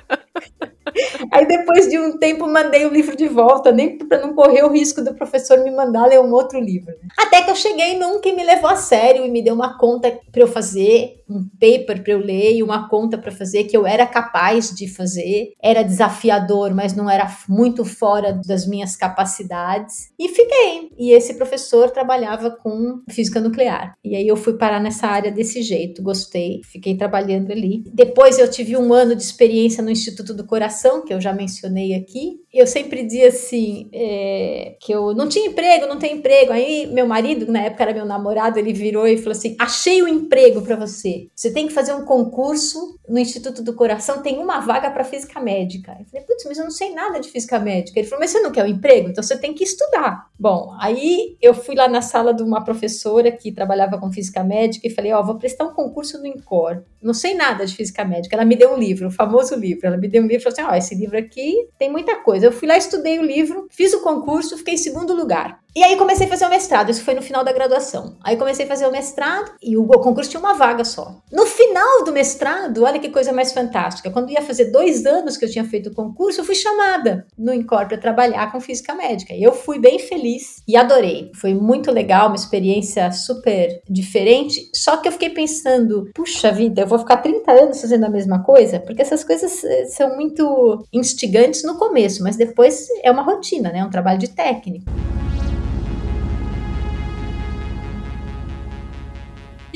Aí depois de um tempo mandei o livro de volta, nem para não correr o risco do professor me mandar ler um outro livro. Né? Até que eu cheguei num que me levou a sério e me deu uma conta para eu fazer, um paper para eu ler e uma conta para fazer que eu era capaz de fazer. Era desafiador, mas não era muito fora das minhas capacidades. E fiquei. E esse professor trabalhava com física nuclear. E aí eu fui parar nessa área desse jeito. Gostei, fiquei trabalhando ali. Depois eu tive um ano de experiência no Instituto do Coração, que eu já mencionei aqui. Eu sempre dizia assim, é, que eu não tinha emprego, não tenho emprego. Aí meu marido, na época era meu namorado, ele virou e falou assim: achei o um emprego para você. Você tem que fazer um concurso no Instituto do Coração, tem uma vaga para física médica. Eu falei, putz, mas eu não sei nada de física médica. Ele falou, mas você não quer um emprego? Então você tem que estudar. Bom, aí eu fui lá na sala de uma professora que trabalhava com física médica e falei, ó, oh, vou prestar um concurso no INCOR. Não sei nada de física médica. Ela me deu um livro, o famoso livro. Ela me deu um livro e falou assim, ó, esse livro aqui tem muita coisa. Eu fui lá, estudei o livro, fiz o concurso, fiquei em segundo lugar. E aí comecei a fazer o mestrado, isso foi no final da graduação. Aí comecei a fazer o mestrado e o concurso tinha uma vaga só. No final do mestrado, olha que coisa mais fantástica. Quando ia fazer dois anos que eu tinha feito o concurso, eu fui chamada no Incor para trabalhar com física médica. E eu fui bem feliz e adorei. Foi muito legal, uma experiência super diferente. Só que eu fiquei pensando, puxa vida, eu vou ficar 30 anos fazendo a mesma coisa? Porque essas coisas eh, são muito instigantes no começo, mas depois é uma rotina, né? É um trabalho de técnico.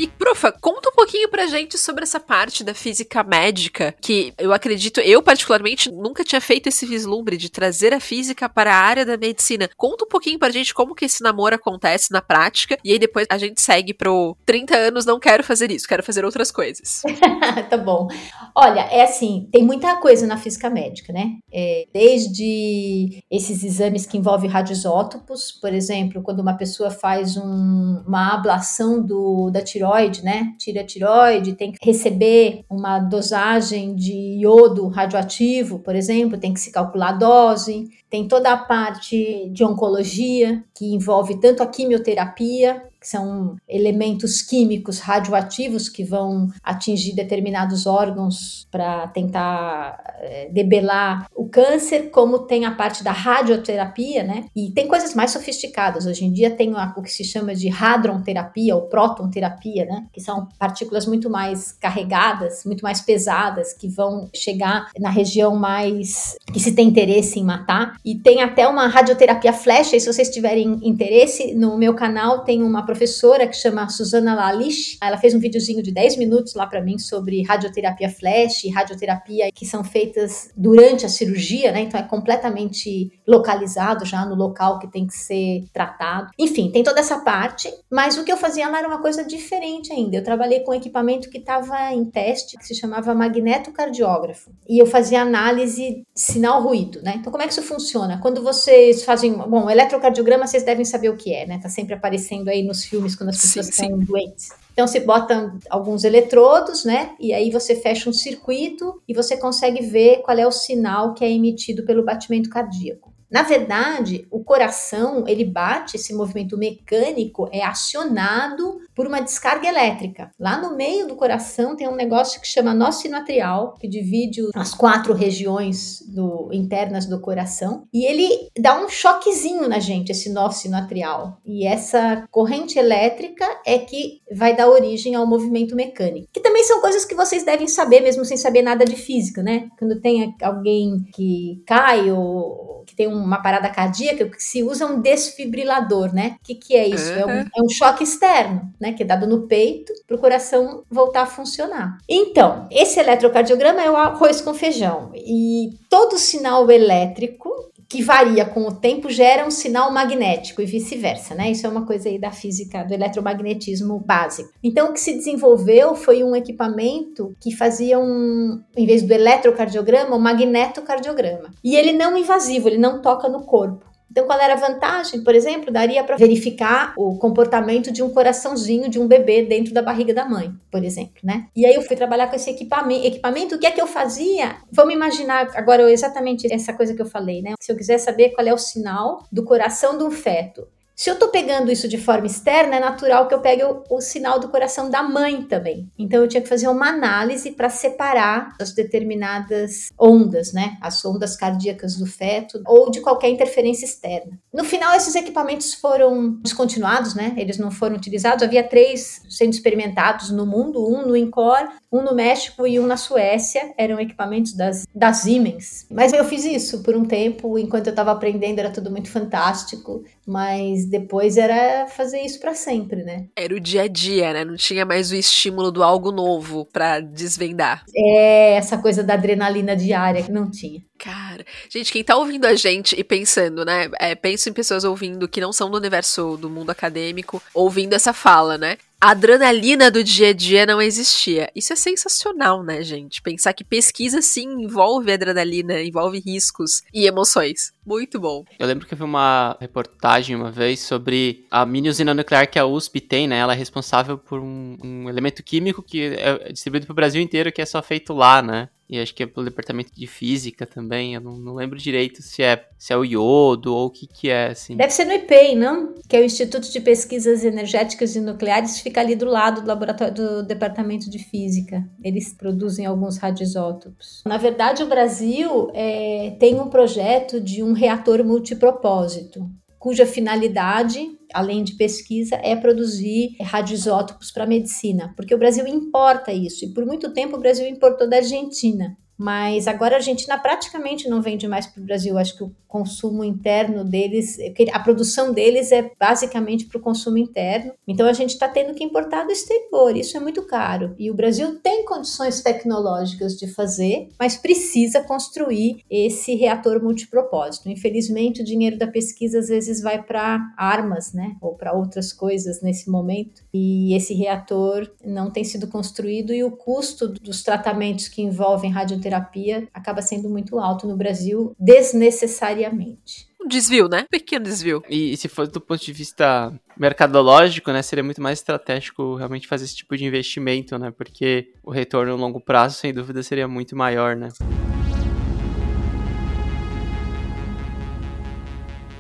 E, profa, conta um pouquinho pra gente sobre essa parte da física médica, que eu acredito, eu particularmente nunca tinha feito esse vislumbre de trazer a física para a área da medicina. Conta um pouquinho pra gente como que esse namoro acontece na prática, e aí depois a gente segue pro 30 anos, não quero fazer isso, quero fazer outras coisas. <laughs> tá bom. Olha, é assim, tem muita coisa na física médica, né? É, desde esses exames que envolvem radioisótopos, por exemplo, quando uma pessoa faz um, uma ablação do, da tireoide, tiroide, né? Tira a tiroide, tem que receber uma dosagem de iodo radioativo, por exemplo, tem que se calcular a dose. Tem toda a parte de oncologia, que envolve tanto a quimioterapia que são elementos químicos radioativos que vão atingir determinados órgãos para tentar é, debelar o câncer, como tem a parte da radioterapia, né? E tem coisas mais sofisticadas. Hoje em dia tem o que se chama de hadronterapia ou protonterapia, né? Que são partículas muito mais carregadas, muito mais pesadas, que vão chegar na região mais que se tem interesse em matar. E tem até uma radioterapia flash, e se vocês tiverem interesse, no meu canal tem uma professora que chama Susana Lalish. Ela fez um videozinho de 10 minutos lá para mim sobre radioterapia flash, radioterapia que são feitas durante a cirurgia, né? Então é completamente localizado já no local que tem que ser tratado. Enfim, tem toda essa parte, mas o que eu fazia lá era uma coisa diferente ainda. Eu trabalhei com um equipamento que estava em teste, que se chamava magnetocardiógrafo. E eu fazia análise sinal-ruído, né? Então como é que isso funciona? Quando vocês fazem, bom, eletrocardiograma vocês devem saber o que é, né? Tá sempre aparecendo aí nos filmes quando as pessoas sim, estão sim. doentes. Então você bota alguns eletrodos, né? E aí você fecha um circuito e você consegue ver qual é o sinal que é emitido pelo batimento cardíaco. Na verdade, o coração, ele bate, esse movimento mecânico é acionado por uma descarga elétrica. Lá no meio do coração tem um negócio que chama nó sinoatrial, que divide as quatro regiões do, internas do coração, e ele dá um choquezinho na gente, esse nó sinoatrial. E essa corrente elétrica é que vai dar origem ao movimento mecânico. Que também são coisas que vocês devem saber, mesmo sem saber nada de física, né? Quando tem alguém que cai ou que tem uma parada cardíaca, que se usa um desfibrilador, né? O que, que é isso? Uhum. É, um, é, um, choque externo, Que é dado no peito para o coração voltar a funcionar. Então, esse eletrocardiograma é o arroz com feijão. E todo sinal elétrico que varia com o tempo gera um sinal magnético e vice-versa, né? Isso é uma coisa aí da física do eletromagnetismo básico. Então, o que se desenvolveu foi um equipamento que fazia um, em vez do eletrocardiograma, um magnetocardiograma. E ele não invasivo, ele não toca no corpo. Então, qual era a vantagem? Por exemplo, daria para verificar o comportamento de um coraçãozinho de um bebê dentro da barriga da mãe, por exemplo, né? E aí eu fui trabalhar com esse equipamento. equipamento o que é que eu fazia? Vamos imaginar agora exatamente essa coisa que eu falei, né? Se eu quiser saber qual é o sinal do coração de um feto, Se eu tô pegando isso de forma externa, é natural que eu pegue o, o sinal do coração da mãe também. Então eu tinha que fazer uma análise para separar as determinadas ondas, né? As ondas cardíacas do feto ou de qualquer interferência externa. No final, esses equipamentos foram descontinuados, né? Eles não foram utilizados. Havia três sendo experimentados no mundo: um no INCOR, um no México e um na Suécia. Eram equipamentos das, das Siemens. Mas eu fiz isso por um tempo, enquanto eu estava aprendendo, era tudo muito fantástico. Mas depois era fazer isso para sempre, né? Era o dia a dia, né? Não tinha mais o estímulo do algo novo para desvendar. É, essa coisa da adrenalina diária que não tinha. Cara, gente, quem tá ouvindo a gente e pensando, né? É, penso em pessoas ouvindo que não são do universo do mundo acadêmico, ouvindo essa fala, né? A adrenalina do dia a dia não existia. Isso é sensacional, né, gente? Pensar que pesquisa sim envolve adrenalina, envolve riscos e emoções. Muito bom. Eu lembro que eu vi uma reportagem uma vez sobre a mini usina nuclear que a USP tem, né? Ela é responsável por um, um elemento químico que é distribuído pro Brasil inteiro, que é só feito lá, né? E acho que é pelo departamento de física também. Eu não, não, lembro direito se é, se é o iodo ou o que, que é, assim. Deve ser no IPEI, não? Que é o Instituto de Pesquisas Energéticas e Nucleares, fica ali do lado do laboratório do departamento de física. Eles produzem alguns radioisótopos. Na verdade, o Brasil é, tem um projeto de um reator multipropósito cuja finalidade, além de pesquisa, é produzir radioisótopos para medicina, porque o Brasil importa isso, e por muito tempo o Brasil importou da Argentina. Mas agora a Argentina praticamente não vende mais para o Brasil. Acho que o consumo interno deles, a produção deles é basicamente para o consumo interno. Então a gente está tendo que importar do exterior. Isso é muito caro. E o Brasil tem condições tecnológicas de fazer, mas precisa construir esse reator multipropósito. Infelizmente, o dinheiro da pesquisa às vezes vai para armas, né? Ou para outras coisas nesse momento. E esse reator não tem sido construído e o custo dos tratamentos que envolvem radioterapia terapia acaba sendo muito alto no Brasil desnecessariamente. Um desvio, né? Pequeno desvio. E, e, se for do ponto de vista mercadológico, né, seria muito mais estratégico realmente fazer esse tipo de investimento, né? Porque o retorno a longo prazo, sem dúvida, seria muito maior, né?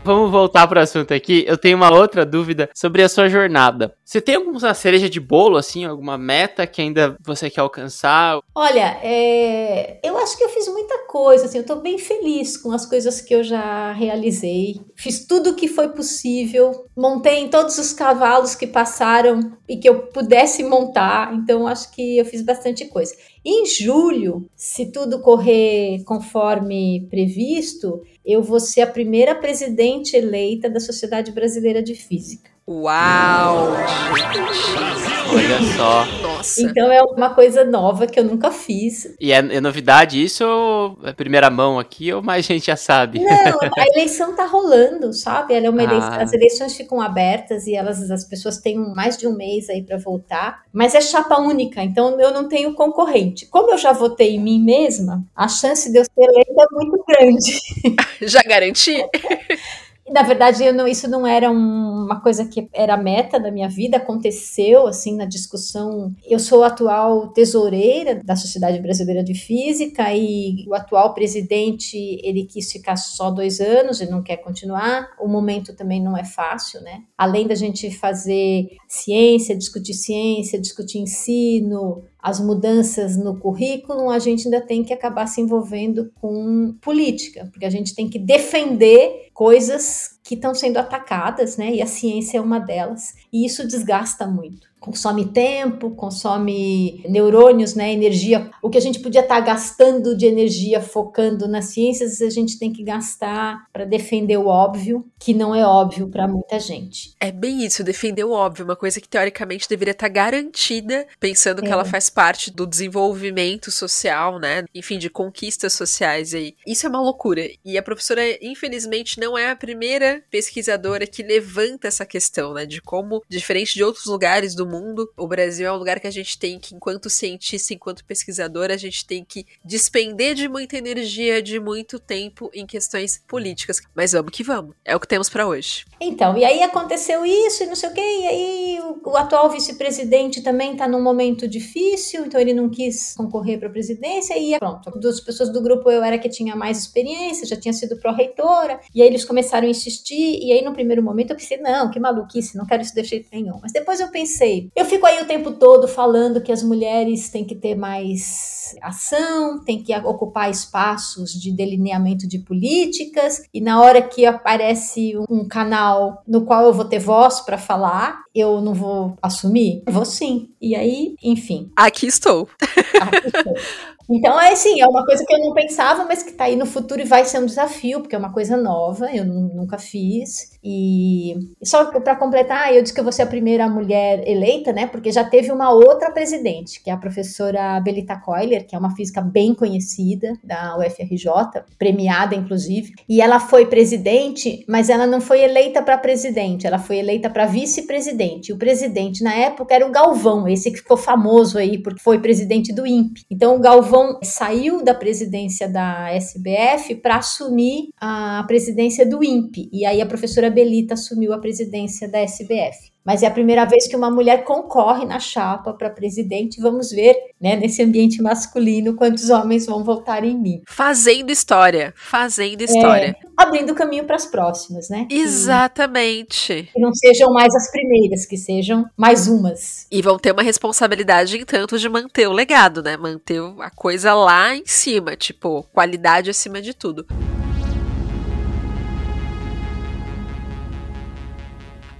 Vamos voltar para o assunto aqui. Eu tenho uma outra dúvida sobre a sua jornada. Você tem alguma cereja de bolo, assim, alguma meta que ainda você quer alcançar? Olha, é... eu acho que eu fiz muita coisa, assim, eu estou bem feliz com as coisas que eu já realizei. Fiz tudo o que foi possível, montei em todos os cavalos que passaram e que eu pudesse montar, então acho que eu fiz bastante coisa. Em julho, se tudo correr conforme previsto, eu vou ser a primeira presidente eleita da Sociedade Brasileira de Física. Uau! Olha só. Nossa. Então é uma coisa nova que eu nunca fiz. E é, é, novidade isso ou é primeira mão aqui ou mais gente já sabe? Não, a eleição tá rolando, sabe? Ela é uma eleição, ah. as eleições ficam abertas e elas as pessoas têm mais de um mês aí para votar, mas é chapa única, então eu não tenho concorrente. Como eu já votei em mim mesma, a chance de eu ser eleita é muito grande. <laughs> já garanti? <laughs> na verdade, não, isso não era um, uma coisa que era meta da minha vida, aconteceu assim na discussão. Eu sou atual tesoureira da Sociedade Brasileira de Física e o atual presidente ele quis ficar só dois anos e não quer continuar. O momento também não é fácil, né? Além da gente fazer ciência, discutir ciência, discutir ensino, as mudanças no currículo, a gente ainda tem que acabar se envolvendo com política, porque a gente tem que defender coisas que estão sendo atacadas, né? E a ciência é uma delas, e isso desgasta muito consome tempo, consome neurônios, né, energia. O que a gente podia estar tá gastando de energia focando nas ciências, a gente tem que gastar para defender o óbvio, que não é óbvio para muita gente. É bem isso, defender o óbvio, uma coisa que teoricamente deveria estar tá garantida, pensando é. que ela faz parte do desenvolvimento social, né? Enfim, de conquistas sociais aí. Isso é uma loucura. E a professora, infelizmente, não é a primeira pesquisadora que levanta essa questão, né, de como diferente de outros lugares do mundo. O Brasil é um lugar que a gente tem que, enquanto cientista, enquanto pesquisador, a gente tem que despender de muita energia, de muito tempo em questões políticas. Mas vamos que vamos. É o que temos para hoje. Então, e aí aconteceu isso e não sei o quê, e aí o, o atual vice-presidente também está num momento difícil, então ele não quis concorrer para a presidência e pronto. Duas pessoas do grupo eu era que tinha mais experiência, já tinha sido pró-reitora, e aí eles começaram a insistir, e aí no primeiro momento eu pensei, não, que maluquice, não quero isso de jeito nenhum. Mas depois eu pensei, eu fico aí o tempo todo falando que as mulheres têm que ter mais ação, têm que ocupar espaços de delineamento de políticas, e na hora que aparece um canal no qual eu vou ter voz para falar, eu não vou assumir? Vou sim. E aí, enfim. Aqui estou. Aqui estou. <laughs> Então, é assim, é uma coisa que eu não pensava, mas que está aí no futuro e vai ser um desafio, porque é uma coisa nova, eu nunca fiz. E só para completar, eu disse que eu vou ser a primeira mulher eleita, né? Porque já teve uma outra presidente, que é a professora Belita Coiler, que é uma física bem conhecida da UFRJ, premiada inclusive. E ela foi presidente, mas ela não foi eleita para presidente, ela foi eleita para vice-presidente. O presidente na época era o Galvão, esse que ficou famoso aí porque foi presidente do INPE. Então o Galvão saiu da presidência da SBF para assumir a presidência do INPE. E aí a professora Belita assumiu a presidência da SBF. Mas é a primeira vez que uma mulher concorre na chapa para presidente. Vamos ver, né, nesse ambiente masculino, quantos homens vão votar em mim. Fazendo história, fazendo história. É, abrindo caminho para as próximas, né? Exatamente. Que não sejam mais as primeiras, que sejam mais umas. E vão ter uma responsabilidade, entanto, de manter o legado, né? Manter a coisa lá em cima, tipo, qualidade acima de tudo.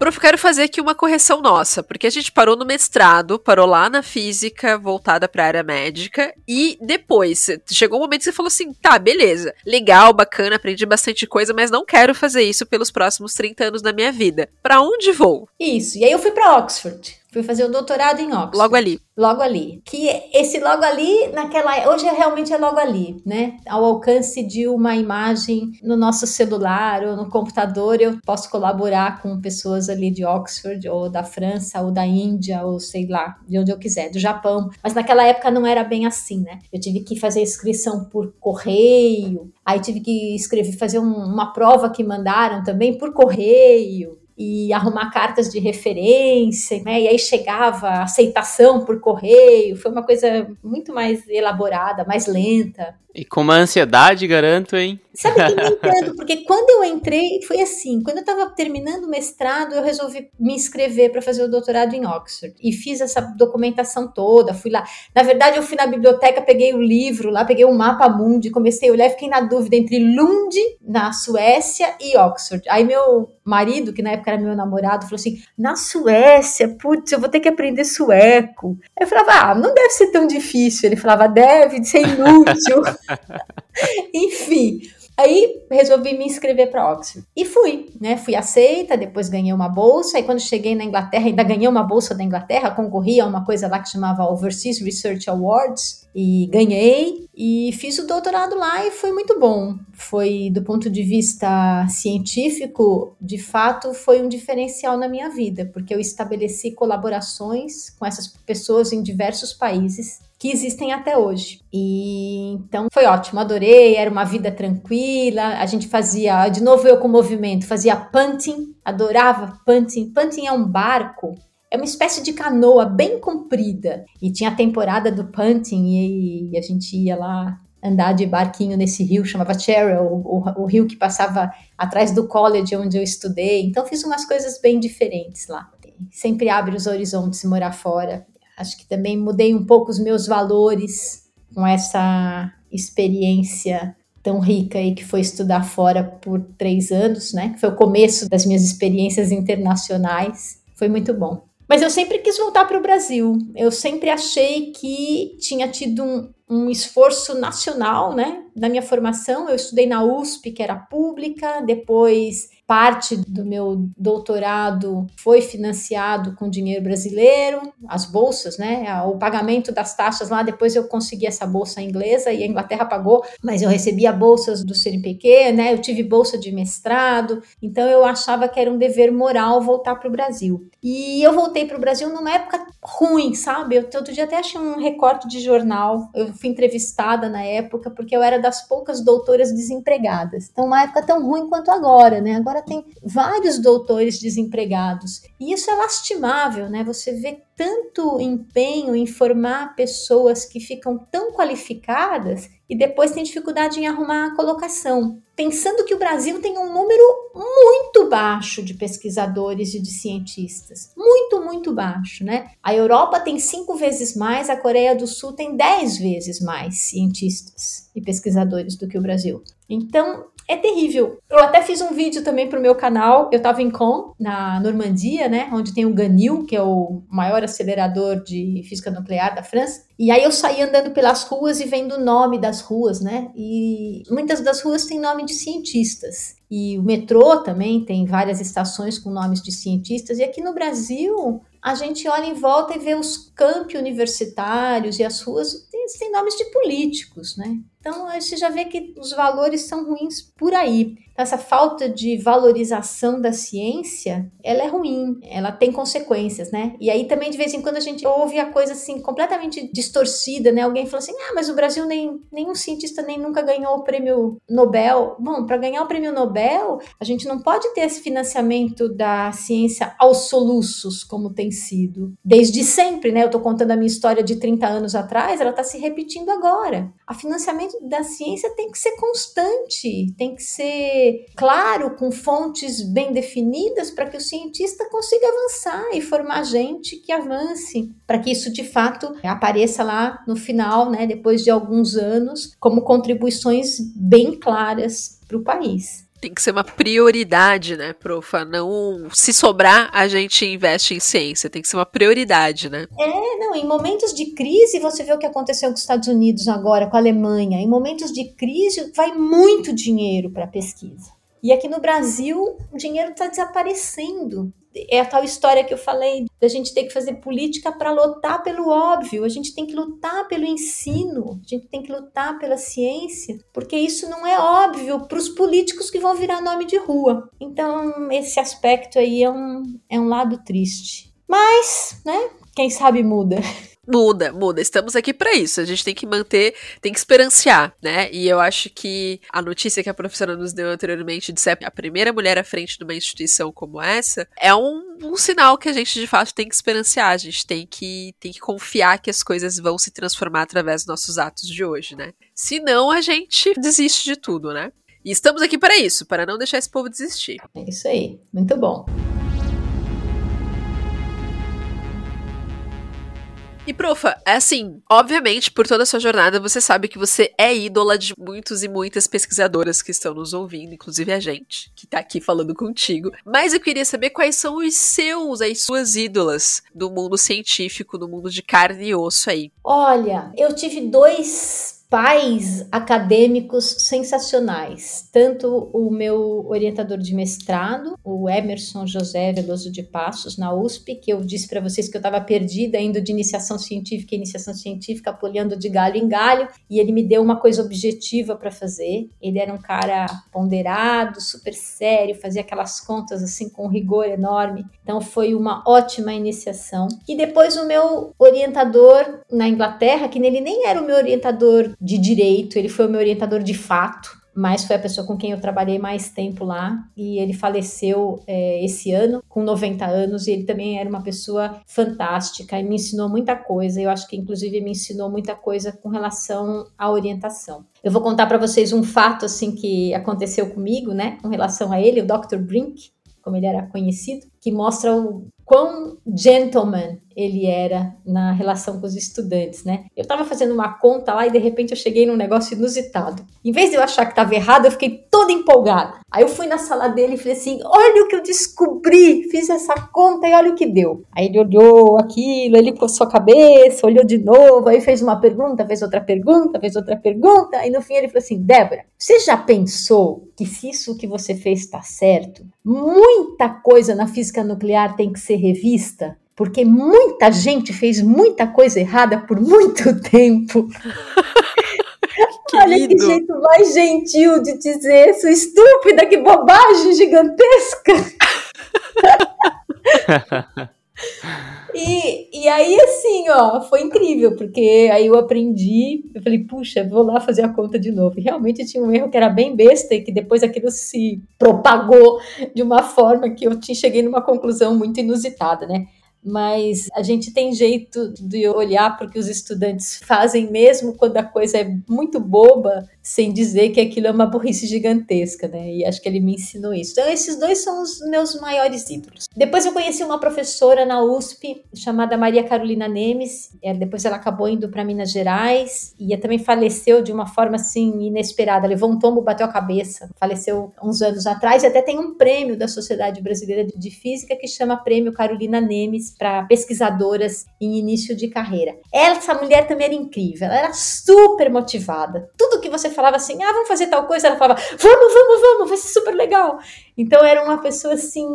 Prof, quero fazer aqui uma correção nossa, porque a gente parou no mestrado, parou lá na física voltada para a área médica e depois chegou um momento que você falou assim: "Tá, beleza. Legal, bacana, aprendi bastante coisa, mas não quero fazer isso pelos próximos 30 anos da minha vida. Para onde vou?" Isso. E aí eu fui para Oxford. Fui fazer o doutorado em Oxford. Logo ali. Logo ali. Que esse logo ali, naquela. Hoje é realmente é logo ali, né? Ao alcance de uma imagem no nosso celular ou no computador, eu posso colaborar com pessoas ali de Oxford, ou da França, ou da Índia, ou sei lá, de onde eu quiser, do Japão. Mas naquela época não era bem assim, né? Eu tive que fazer inscrição por correio, aí tive que escrever, fazer um, uma prova que mandaram também por correio e arrumar cartas de referência, né? E aí chegava aceitação por correio, foi uma coisa muito mais elaborada, mais lenta. E com uma ansiedade, garanto, hein? Sabe que nem <laughs> tanto, porque quando eu entrei, foi assim, quando eu estava terminando o mestrado, eu resolvi me inscrever para fazer o doutorado em Oxford. E fiz essa documentação toda, fui lá. Na verdade, eu fui na biblioteca, peguei o livro lá, peguei o mapa mundi, comecei a olhar, fiquei na dúvida entre Lund, na Suécia, e Oxford. Aí meu marido, que na época era meu namorado, falou assim: na Suécia, putz, eu vou ter que aprender sueco. Eu falava, ah, não deve ser tão difícil. Ele falava, deve ser inútil. <laughs> <laughs> Enfim. Aí resolvi me inscrever para Oxford. E fui, né? Fui aceita, depois ganhei uma bolsa. E quando cheguei na Inglaterra, ainda ganhei uma bolsa da Inglaterra, concorri a uma coisa lá que chamava Overseas Research Awards. E ganhei e fiz o doutorado lá e foi muito bom. Foi, do ponto de vista científico, de fato, foi um diferencial na minha vida, porque eu estabeleci colaborações com essas pessoas em diversos países que existem até hoje. E então foi ótimo, adorei, era uma vida tranquila. A gente fazia, de novo eu com movimento, fazia punting, adorava punting. Punting é um barco é uma espécie de canoa bem comprida. E tinha a temporada do punting e, e a gente ia lá andar de barquinho nesse rio, chamava Cheryl, o, o, o, rio que passava atrás do college onde eu estudei. Então fiz umas coisas bem diferentes lá. Sempre abre os horizontes morar fora. Acho que também mudei um pouco os meus valores com essa experiência tão rica aí que foi estudar fora por três anos, né? Foi o começo das minhas experiências internacionais. Foi muito bom. Mas eu sempre quis voltar para o Brasil. Eu sempre achei que tinha tido um, um esforço nacional, né? Na minha formação, eu estudei na USP, que era pública, depois parte do meu doutorado foi financiado com dinheiro brasileiro, as bolsas, né? O pagamento das taxas lá, depois eu consegui essa bolsa inglesa e a Inglaterra pagou, mas eu recebia bolsas do CNPq, né? Eu tive bolsa de mestrado, então eu achava que era um dever moral voltar para o Brasil. E eu voltei para o Brasil numa época ruim, sabe? Eu outro dia até achei um recorte de jornal, eu fui entrevistada na época porque eu era das poucas doutoras desempregadas. Então, uma época tão ruim quanto agora, né? Agora Tem vários doutores desempregados. E isso é lastimável, né? Você vê tanto empenho em formar pessoas que ficam tão qualificadas e depois tem dificuldade em arrumar a colocação. Pensando que o Brasil tem um número muito baixo de pesquisadores e de cientistas. Muito, muito baixo, né? A Europa tem cinco vezes mais, a Coreia do Sul tem dez vezes mais cientistas e pesquisadores do que o Brasil. Então, é terrível. Eu até fiz um vídeo também pro meu canal. Eu tava em Com, na Normandia, né? Onde tem o Ganil, que é o maior acelerador de física nuclear da França. E aí eu saí andando pelas ruas e vendo o nome das ruas, né? E muitas das ruas têm nome de cientistas. E o metrô também tem várias estações com nomes de cientistas. E aqui no Brasil, a gente olha em volta e vê os campi universitários e as ruas têm, têm nomes de políticos, né? Então, você já vê que os valores são ruins por aí. Então, essa falta de valorização da ciência, ela é ruim, ela tem consequências, né? E aí também, de vez em quando, a gente ouve a coisa assim, completamente distorcida, né? Alguém fala assim, ah, mas o Brasil nem, nenhum cientista nem nunca ganhou o prêmio Nobel. Bom, para ganhar o prêmio Nobel, a gente não pode ter esse financiamento da ciência aos soluços, como tem sido. Desde sempre, né? Eu estou contando a minha história de 30 anos atrás, ela está se repetindo agora. A financiamento da ciência tem que ser constante, tem que ser claro, com fontes bem definidas, para que o cientista consiga avançar e formar gente que avance, para que isso de fato apareça lá no final, né, depois de alguns anos, como contribuições bem claras para o país tem que ser uma prioridade, né, profa? Não se sobrar, a gente investe em ciência. Tem que ser uma prioridade, né? É, não. Em momentos de crise, você vê o que aconteceu com os Estados Unidos agora, com a Alemanha. Em momentos de crise, vai muito dinheiro para pesquisa. E aqui no Brasil, o dinheiro está desaparecendo é a tal história que eu falei da gente ter que fazer política para lutar pelo óbvio, a gente tem que lutar pelo ensino, a gente tem que lutar pela ciência, porque isso não é óbvio para os políticos que vão virar nome de rua. Então, esse aspecto aí é um, é um lado triste. Mas, né, quem sabe muda. <laughs> Muda, muda. Estamos aqui para isso. A gente tem que manter, tem que esperanciar, né? E eu acho que a notícia que a professora nos deu anteriormente de ser a primeira mulher à frente de uma instituição como essa é um, um sinal que a gente de fato tem que esperanciar. A gente tem que, tem que confiar que as coisas vão se transformar através dos nossos atos de hoje, né? Senão a gente desiste de tudo, né? E estamos aqui para isso, para não deixar esse povo desistir. É isso aí. Muito bom. E, profa, é assim, obviamente, por toda a sua jornada, você sabe que você é ídola de muitos e muitas pesquisadoras que estão nos ouvindo, inclusive a gente, que tá aqui falando contigo. Mas eu queria saber quais são os seus, as suas ídolas do mundo científico, do mundo de carne e osso aí. Olha, eu tive dois pais acadêmicos sensacionais. Tanto o meu orientador de mestrado, o Emerson José Veloso de Passos, na USP, que eu disse para vocês que eu estava perdida, indo de iniciação científica em iniciação científica, polhando de galho em galho, e ele me deu uma coisa objetiva para fazer. Ele era um cara ponderado, super sério, fazia aquelas contas assim com rigor enorme. Então foi uma ótima iniciação. E depois o meu orientador na Inglaterra, que nele nem era o meu orientador de direito, ele foi o meu orientador de fato, mas foi a pessoa com quem eu trabalhei mais tempo lá e ele faleceu é, esse ano com 90 anos e ele também era uma pessoa fantástica e me ensinou muita coisa. Eu acho que inclusive me ensinou muita coisa com relação à orientação. Eu vou contar para vocês um fato assim que aconteceu comigo, né, com relação a ele, o Dr. Brink, como ele era conhecido, que mostra o quão gentleman ele era na relação com os estudantes, né? Eu tava fazendo uma conta lá e de repente eu cheguei num negócio inusitado. Em vez de eu achar que tava errado, eu fiquei toda empolgada. Aí eu fui na sala dele e falei assim: "Olha o que eu descobri, fiz essa conta e olha o que deu". Aí ele olhou aquilo, ele coçou a cabeça, olhou de novo, aí fez uma pergunta, fez outra pergunta, fez outra pergunta, e no fim ele falou assim: "Débora, você já pensou que se isso que você fez está certo, muita coisa na física nuclear tem que ser revista, porque muita gente fez muita coisa errada por muito <laughs> tempo. <laughs> Olha que jeito mais gentil de dizer, sua estúpida, que bobagem gigantesca. <laughs> E, e aí, assim, ó, foi incrível, porque aí eu aprendi, eu falei, puxa, vou lá fazer a conta de novo. E realmente tinha um erro que era bem besta e que depois aquilo se propagou de uma forma que eu cheguei numa conclusão muito inusitada, né? Mas a gente tem jeito de olhar porque os estudantes fazem mesmo quando a coisa é muito boba, sem dizer que aquilo é uma burrice gigantesca, né? E acho que ele me ensinou isso. Então, esses dois são os meus maiores ídolos. Depois eu conheci uma professora na USP chamada Maria Carolina Nemes. É, depois ela acabou indo para Minas Gerais e também faleceu de uma forma assim inesperada. Levou um tombo, bateu a cabeça. Faleceu uns anos atrás e até tem um prêmio da Sociedade Brasileira de Física que chama Prêmio Carolina Nemes para pesquisadoras em início de carreira. Essa mulher também era incrível. Ela era super motivada. Tudo que você falava assim, ah, vamos fazer tal coisa, ela falava, vamos, vamos, vamos, vai ser super legal. Então era uma pessoa assim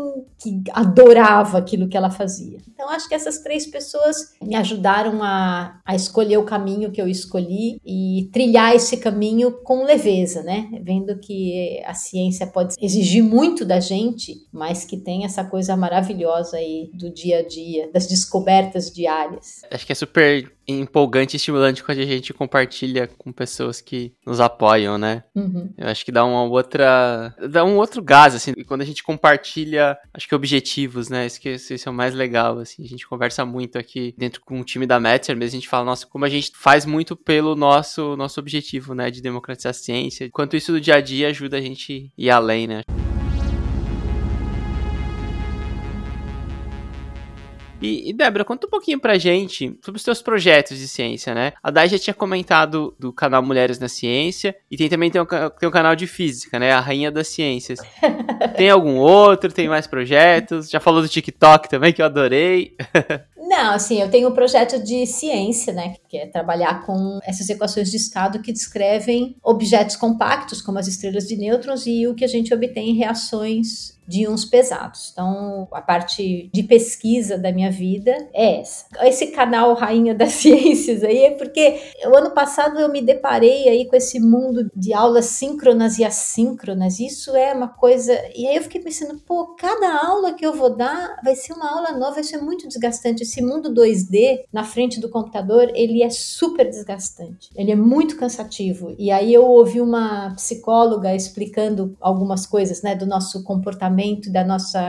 que adorava aquilo que ela fazia. Então acho que essas três pessoas me ajudaram a, a escolher o caminho que eu escolhi e trilhar esse caminho com leveza, né? Vendo que a ciência pode exigir muito da gente, mas que tem essa coisa maravilhosa aí do dia a dia, das descobertas diárias. Acho que é super empolgante e estimulante quando a gente compartilha com pessoas que nos apoiam, né? Uhum. Eu acho que dá uma outra. dá um outro gás, assim. E quando a gente compartilha, acho que objetivos, né? Isso que isso é o mais legal, assim. A gente conversa muito aqui dentro com o time da Metzer mesmo. A gente fala, nossa, como a gente faz muito pelo nosso, nosso objetivo, né? De democratizar a ciência. Quanto isso do dia a dia ajuda a gente ir além, né? E, e Débora, conta um pouquinho pra gente sobre os seus projetos de ciência, né? A Dai já tinha comentado do canal Mulheres na Ciência e tem também tem um, tem um canal de física, né? A Rainha das Ciências. <laughs> tem algum outro? Tem mais projetos? Já falou do TikTok também, que eu adorei. <laughs> Não, assim, eu tenho um projeto de ciência, né, que é trabalhar com essas equações de estado que descrevem objetos compactos, como as estrelas de nêutrons, e o que a gente obtém em reações de uns pesados. Então, a parte de pesquisa da minha vida é essa. Esse canal Rainha das <laughs> Ciências aí é porque o ano passado eu me deparei aí com esse mundo de aulas síncronas e assíncronas. Isso é uma coisa. E aí eu fiquei pensando, pô, cada aula que eu vou dar vai ser uma aula nova, vai ser muito desgastante. Esse mundo 2D na frente do computador, ele é super desgastante. Ele é muito cansativo. E aí eu ouvi uma psicóloga explicando algumas coisas, né, do nosso comportamento da nossa.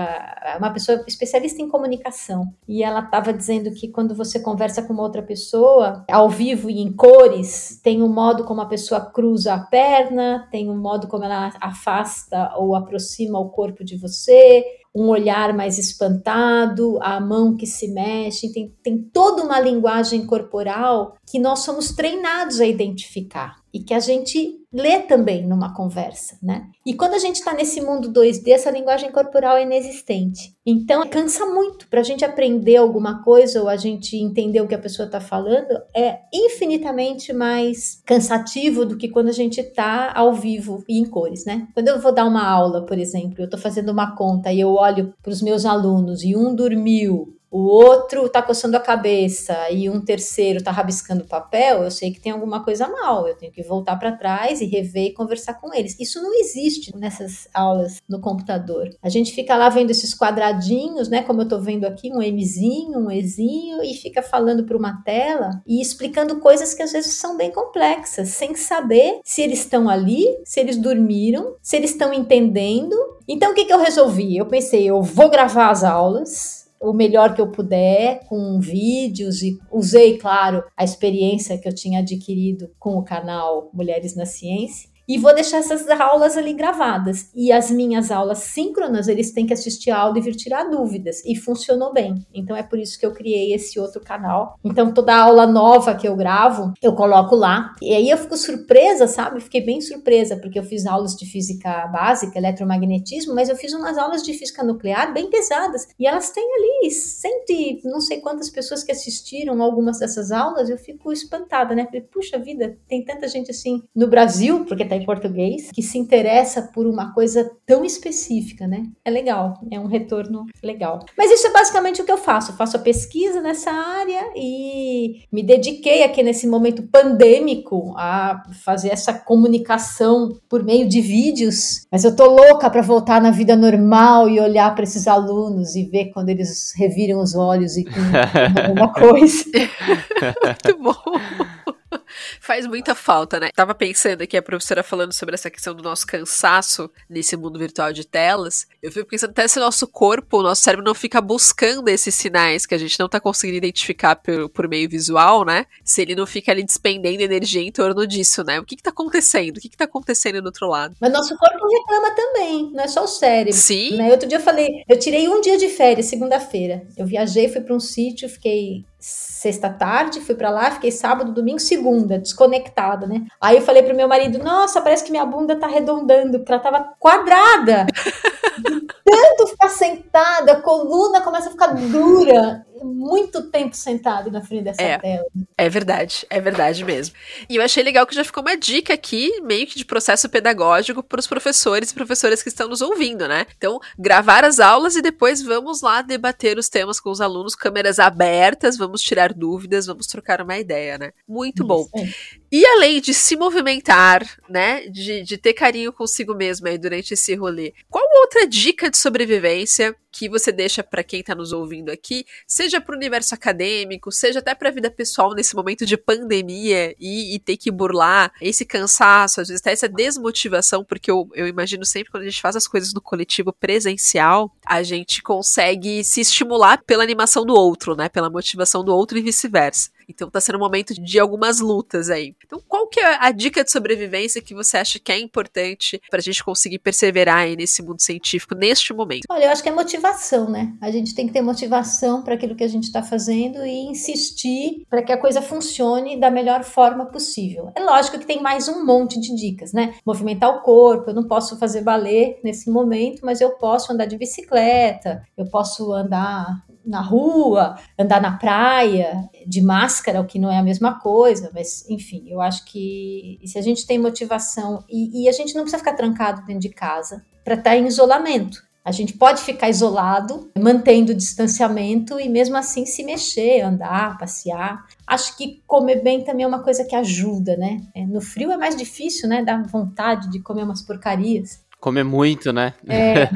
Uma pessoa especialista em comunicação. E ela estava dizendo que quando você conversa com uma outra pessoa, ao vivo e em cores, tem um modo como a pessoa cruza a perna, tem um modo como ela afasta ou aproxima o corpo de você, um olhar mais espantado, a mão que se mexe, tem, tem toda uma linguagem corporal que nós somos treinados a identificar e que a gente lê também numa conversa, né? E quando a gente está nesse mundo 2D, essa linguagem corporal é inexistente. Então, cansa muito para a gente aprender alguma coisa ou a gente entender o que a pessoa está falando, é infinitamente mais cansativo do que quando a gente está ao vivo e em cores, né? Quando eu vou dar uma aula, por exemplo, eu estou fazendo uma conta e eu olho para os meus alunos e um dormiu, o outro está coçando a cabeça e um terceiro está rabiscando papel, eu sei que tem alguma coisa mal. Eu tenho que voltar para trás e rever e conversar com eles. Isso não existe nessas aulas no computador. A gente fica lá vendo esses quadradinhos, né? Como eu estou vendo aqui, um Mzinho, um Ezinho, e fica falando para uma tela e explicando coisas que às vezes são bem complexas, sem saber se eles estão ali, se eles dormiram, se eles estão entendendo. Então, o que, que eu resolvi? Eu pensei, eu vou gravar as aulas o melhor que eu puder com vídeos e usei, claro, a experiência que eu tinha adquirido com o canal Mulheres na Ciência e vou deixar essas aulas ali gravadas. E as minhas aulas síncronas, eles têm que assistir a aula e vir tirar dúvidas. E funcionou bem. Então é por isso que eu criei esse outro canal. Então toda aula nova que eu gravo, eu coloco lá. E aí eu fico surpresa, sabe? Fiquei bem surpresa, porque eu fiz aulas de física básica, eletromagnetismo, mas eu fiz umas aulas de física nuclear bem pesadas. E elas têm ali cento e não sei quantas pessoas que assistiram algumas dessas aulas. Eu fico espantada, né? Falei, puxa vida, tem tanta gente assim no Brasil, porque tá em português, que se interessa por uma coisa tão específica, né? É legal, é um retorno legal. Mas isso é basicamente o que eu faço. Eu faço a pesquisa nessa área e me dediquei aqui nesse momento pandêmico a fazer essa comunicação por meio de vídeos. Mas eu tô louca para voltar na vida normal e olhar para esses alunos e ver quando eles reviram os olhos e com <laughs> alguma coisa. <laughs> Muito bom. <laughs> Faz muita falta, né? Tava pensando aqui, a professora falando sobre essa questão do nosso cansaço nesse mundo virtual de telas. Eu fico pensando até se o nosso corpo, o nosso cérebro não fica buscando esses sinais que a gente não tá conseguindo identificar por, por meio visual, né? Se ele não fica ali despendendo energia em torno disso, né? O que que tá acontecendo? O que que tá acontecendo do outro lado? Mas nosso corpo reclama também, não é só o cérebro. Sim. Né? Outro dia eu falei, eu tirei um dia de férias, segunda-feira. Eu viajei, fui para um sítio, fiquei sexta tarde, fui para lá, fiquei sábado, domingo, segunda, desconectada, né? Aí eu falei pro meu marido, nossa, parece que minha bunda tá arredondando, porque ela tava quadrada. <laughs> Tanto ficar sentada, a coluna começa a ficar dura. Muito tempo sentado na frente dessa É. tela. É verdade, é verdade mesmo. E eu achei legal que já ficou uma dica aqui, meio que de processo pedagógico para os professores e professoras que estão nos ouvindo, né? Então, gravar as aulas e depois vamos lá debater os temas com os alunos, câmeras abertas, vamos tirar dúvidas, vamos trocar uma ideia, né? Muito bom. Isso aí. E além de se movimentar, né, de, de ter carinho consigo mesma aí durante esse rolê, qual outra dica de sobrevivência que você deixa para quem tá nos ouvindo aqui, seja para o universo acadêmico, seja até para a vida pessoal nesse momento de pandemia e, e ter que burlar esse cansaço, às vezes até essa desmotivação, porque eu, eu imagino sempre quando a gente faz as coisas no coletivo presencial, a gente consegue se estimular pela animação do outro, né, pela motivação do outro e vice-versa. Então tá sendo um momento de algumas lutas aí. Então qual que é a dica de sobrevivência que você acha que é importante pra gente conseguir perseverar aí nesse mundo científico neste momento? Olha, eu acho que é motivação, né? A gente tem que ter motivação para aquilo que a gente está fazendo e insistir para que a coisa funcione da melhor forma possível. É lógico que tem mais um monte de dicas, né? Movimentar o corpo, eu não posso fazer balé nesse momento, mas eu posso andar de bicicleta, eu posso andar na rua, andar na praia, de máscara, o que não é a mesma coisa, mas enfim, eu acho que se a gente tem motivação e, e a gente não precisa ficar trancado dentro de casa para estar em isolamento. A gente pode ficar isolado, mantendo o distanciamento e mesmo assim se mexer, andar, passear. Acho que comer bem também é uma coisa que ajuda, né? É, no frio é mais difícil, né? Dá vontade de comer umas porcarias. Comer muito, né? É,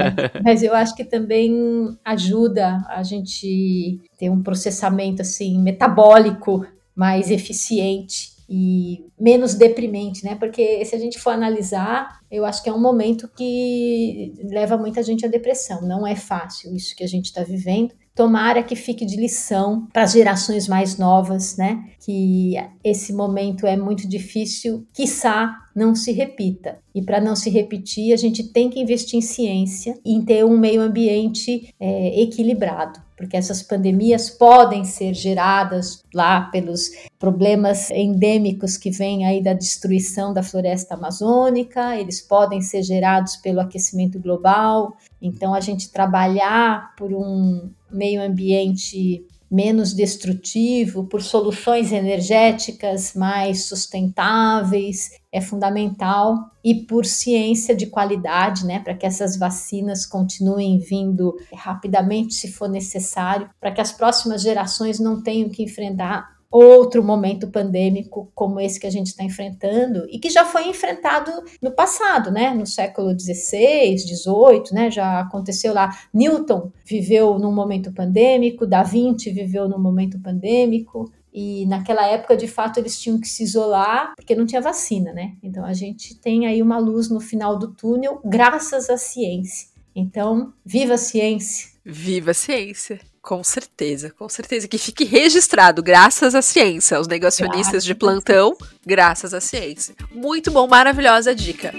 mas eu acho que também ajuda a gente ter um processamento assim metabólico mais eficiente e menos deprimente, né? Porque se a gente for analisar, eu acho que é um momento que leva muita gente à depressão. Não é fácil isso que a gente está vivendo. Tomara que fique de lição para as gerações mais novas, né? Que esse momento é muito difícil, quiçá não se repita. E para não se repetir, a gente tem que investir em ciência e em ter um meio ambiente é, equilibrado, porque essas pandemias podem ser geradas lá pelos problemas endêmicos que vêm aí da destruição da floresta amazônica, eles podem ser gerados pelo aquecimento global. Então, a gente trabalhar por um meio ambiente menos destrutivo, por soluções energéticas mais sustentáveis, é fundamental, e por ciência de qualidade, né, para que essas vacinas continuem vindo rapidamente, se for necessário, para que as próximas gerações não tenham que enfrentar outro momento pandêmico como esse que a gente está enfrentando e que já foi enfrentado no passado, né? No século XVI, XVIII, né? Já aconteceu lá. Newton viveu num momento pandêmico, Da Vinci viveu num momento pandêmico. E naquela época, de fato, eles tinham que se isolar porque não tinha vacina, né? Então a gente tem aí uma luz no final do túnel, graças à ciência. Então, viva a ciência! Viva a ciência! Com certeza, com certeza. Que fique registrado, graças à ciência. Os negacionistas Graças de plantão, graças à ciência. Muito bom, maravilhosa dica.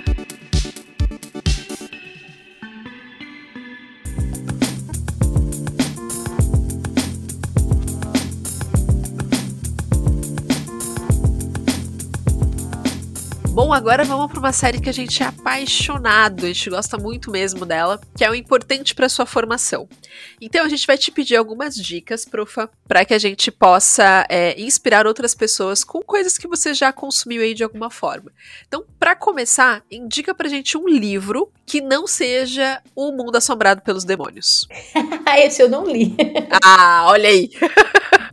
Bom, agora vamos para uma série que a gente é apaixonado, a gente gosta muito mesmo dela, que é o importante para sua formação. Então a gente vai te pedir algumas dicas, profa, para que a gente possa é, inspirar outras pessoas com coisas que você já consumiu aí de alguma forma. Então, para começar, indica pra gente um livro que não seja O Mundo Assombrado pelos Demônios. <laughs> Esse eu não li. <laughs> ah, olha aí.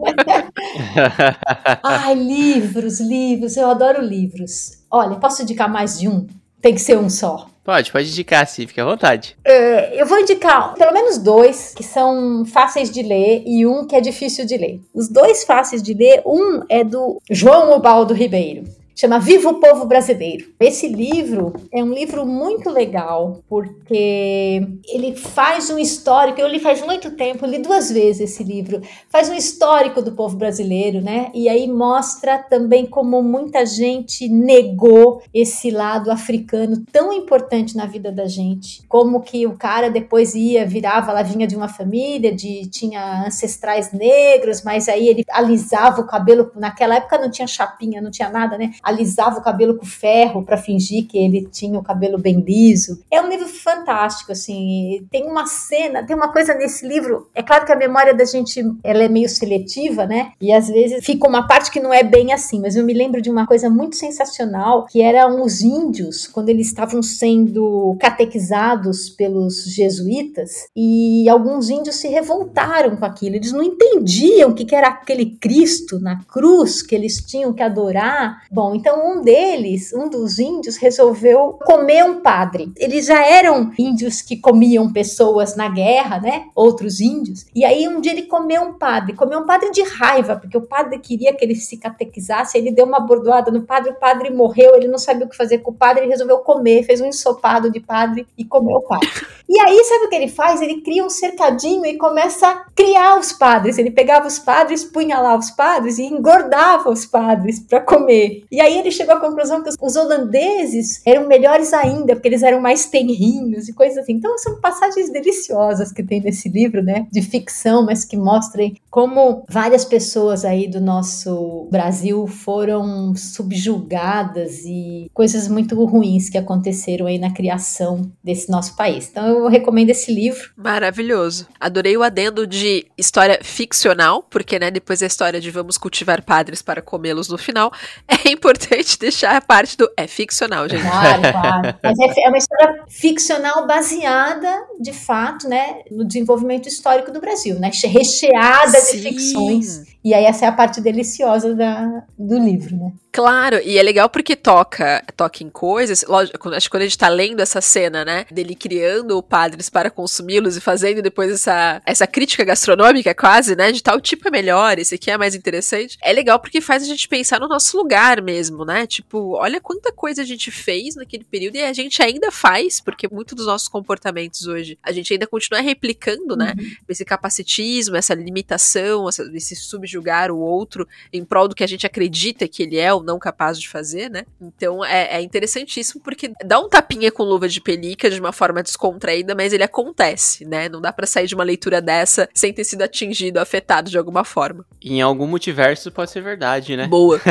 <laughs> Ai, livros, livros, eu adoro livros. Olha, posso indicar mais de um? Tem que ser um só. Pode, pode indicar, sim, fique à vontade. É, eu vou indicar pelo menos dois que são fáceis de ler e um que é difícil de ler. Os dois fáceis de ler, um é do João Ubaldo Ribeiro chama Viva o Povo Brasileiro. Esse livro é um livro muito legal, porque ele faz um histórico, eu li faz muito tempo, li duas vezes esse livro, faz um histórico do povo brasileiro, né? E aí mostra também como muita gente negou esse lado africano tão importante na vida da gente. Como que o cara depois ia, virava, lá vinha de uma família, de tinha ancestrais negros, mas aí ele alisava o cabelo, naquela época não tinha chapinha, não tinha nada, né? Alisava o cabelo com ferro para fingir que ele tinha o cabelo bem liso. É um livro fantástico, assim. Tem uma cena, tem uma coisa nesse livro. É claro que a memória da gente ela é meio seletiva, né? E às vezes fica uma parte que não é bem assim. Mas eu me lembro de uma coisa muito sensacional que eram os índios quando eles estavam sendo catequizados pelos jesuítas e alguns índios se revoltaram com aquilo. Eles não entendiam o que era aquele Cristo na cruz que eles tinham que adorar. Bom, então um deles, um dos índios, resolveu comer um padre. Eles já eram índios que comiam pessoas na guerra, né? Outros índios. E aí um dia ele comeu um padre, comeu um padre de raiva, porque o padre queria que ele se catequizasse, ele deu uma bordoada no padre, o padre morreu, ele não sabia o que fazer com o padre, ele resolveu comer, fez um ensopado de padre e comeu o padre. <laughs> E aí, sabe o que ele faz? Ele cria um cercadinho e começa a criar os padres. Ele pegava os padres, punha lá os padres e engordava os padres para comer. E aí ele chegou à conclusão que os holandeses eram melhores ainda, porque eles eram mais tenrinhos e coisas assim. Então são passagens deliciosas que tem nesse livro, né? De ficção, mas que mostrem como várias pessoas aí do nosso Brasil foram subjugadas e coisas muito ruins que aconteceram aí na criação desse nosso país. Então eu recomendo esse livro. Maravilhoso. Adorei o adendo de história ficcional, porque né, depois da história de vamos cultivar padres para comê-los no final, <laughs> é importante deixar a parte do é ficcional, gente. Claro, <laughs> claro. Mas é, é uma história ficcional baseada, de fato, né, no desenvolvimento histórico do Brasil, né? Recheada Sim. de ficções. E aí essa é a parte deliciosa da, do livro, né? Claro, e é legal porque toca, toca em coisas. Lógico, acho que quando a gente tá lendo essa cena, né, dele criando padres para consumi-los e fazendo depois essa, essa crítica gastronômica quase, né, de tal tipo é melhor, esse aqui é mais interessante. É legal porque faz a gente pensar no nosso lugar mesmo, né? Tipo, olha quanta coisa a gente fez naquele período e a gente ainda faz, porque muitos dos nossos comportamentos hoje, a gente ainda continua replicando, né, uhum. esse capacitismo, essa limitação, essa, esse subjugar o outro em prol do que a gente acredita que ele é ou não capaz de fazer, né? Então é, é interessantíssimo porque dá um tapinha com luva de pelica de uma forma descontraída, mas ele acontece, né? Não dá para sair de uma leitura dessa sem ter sido atingido, afetado de alguma forma. Em algum multiverso pode ser verdade, né? Boa. <laughs>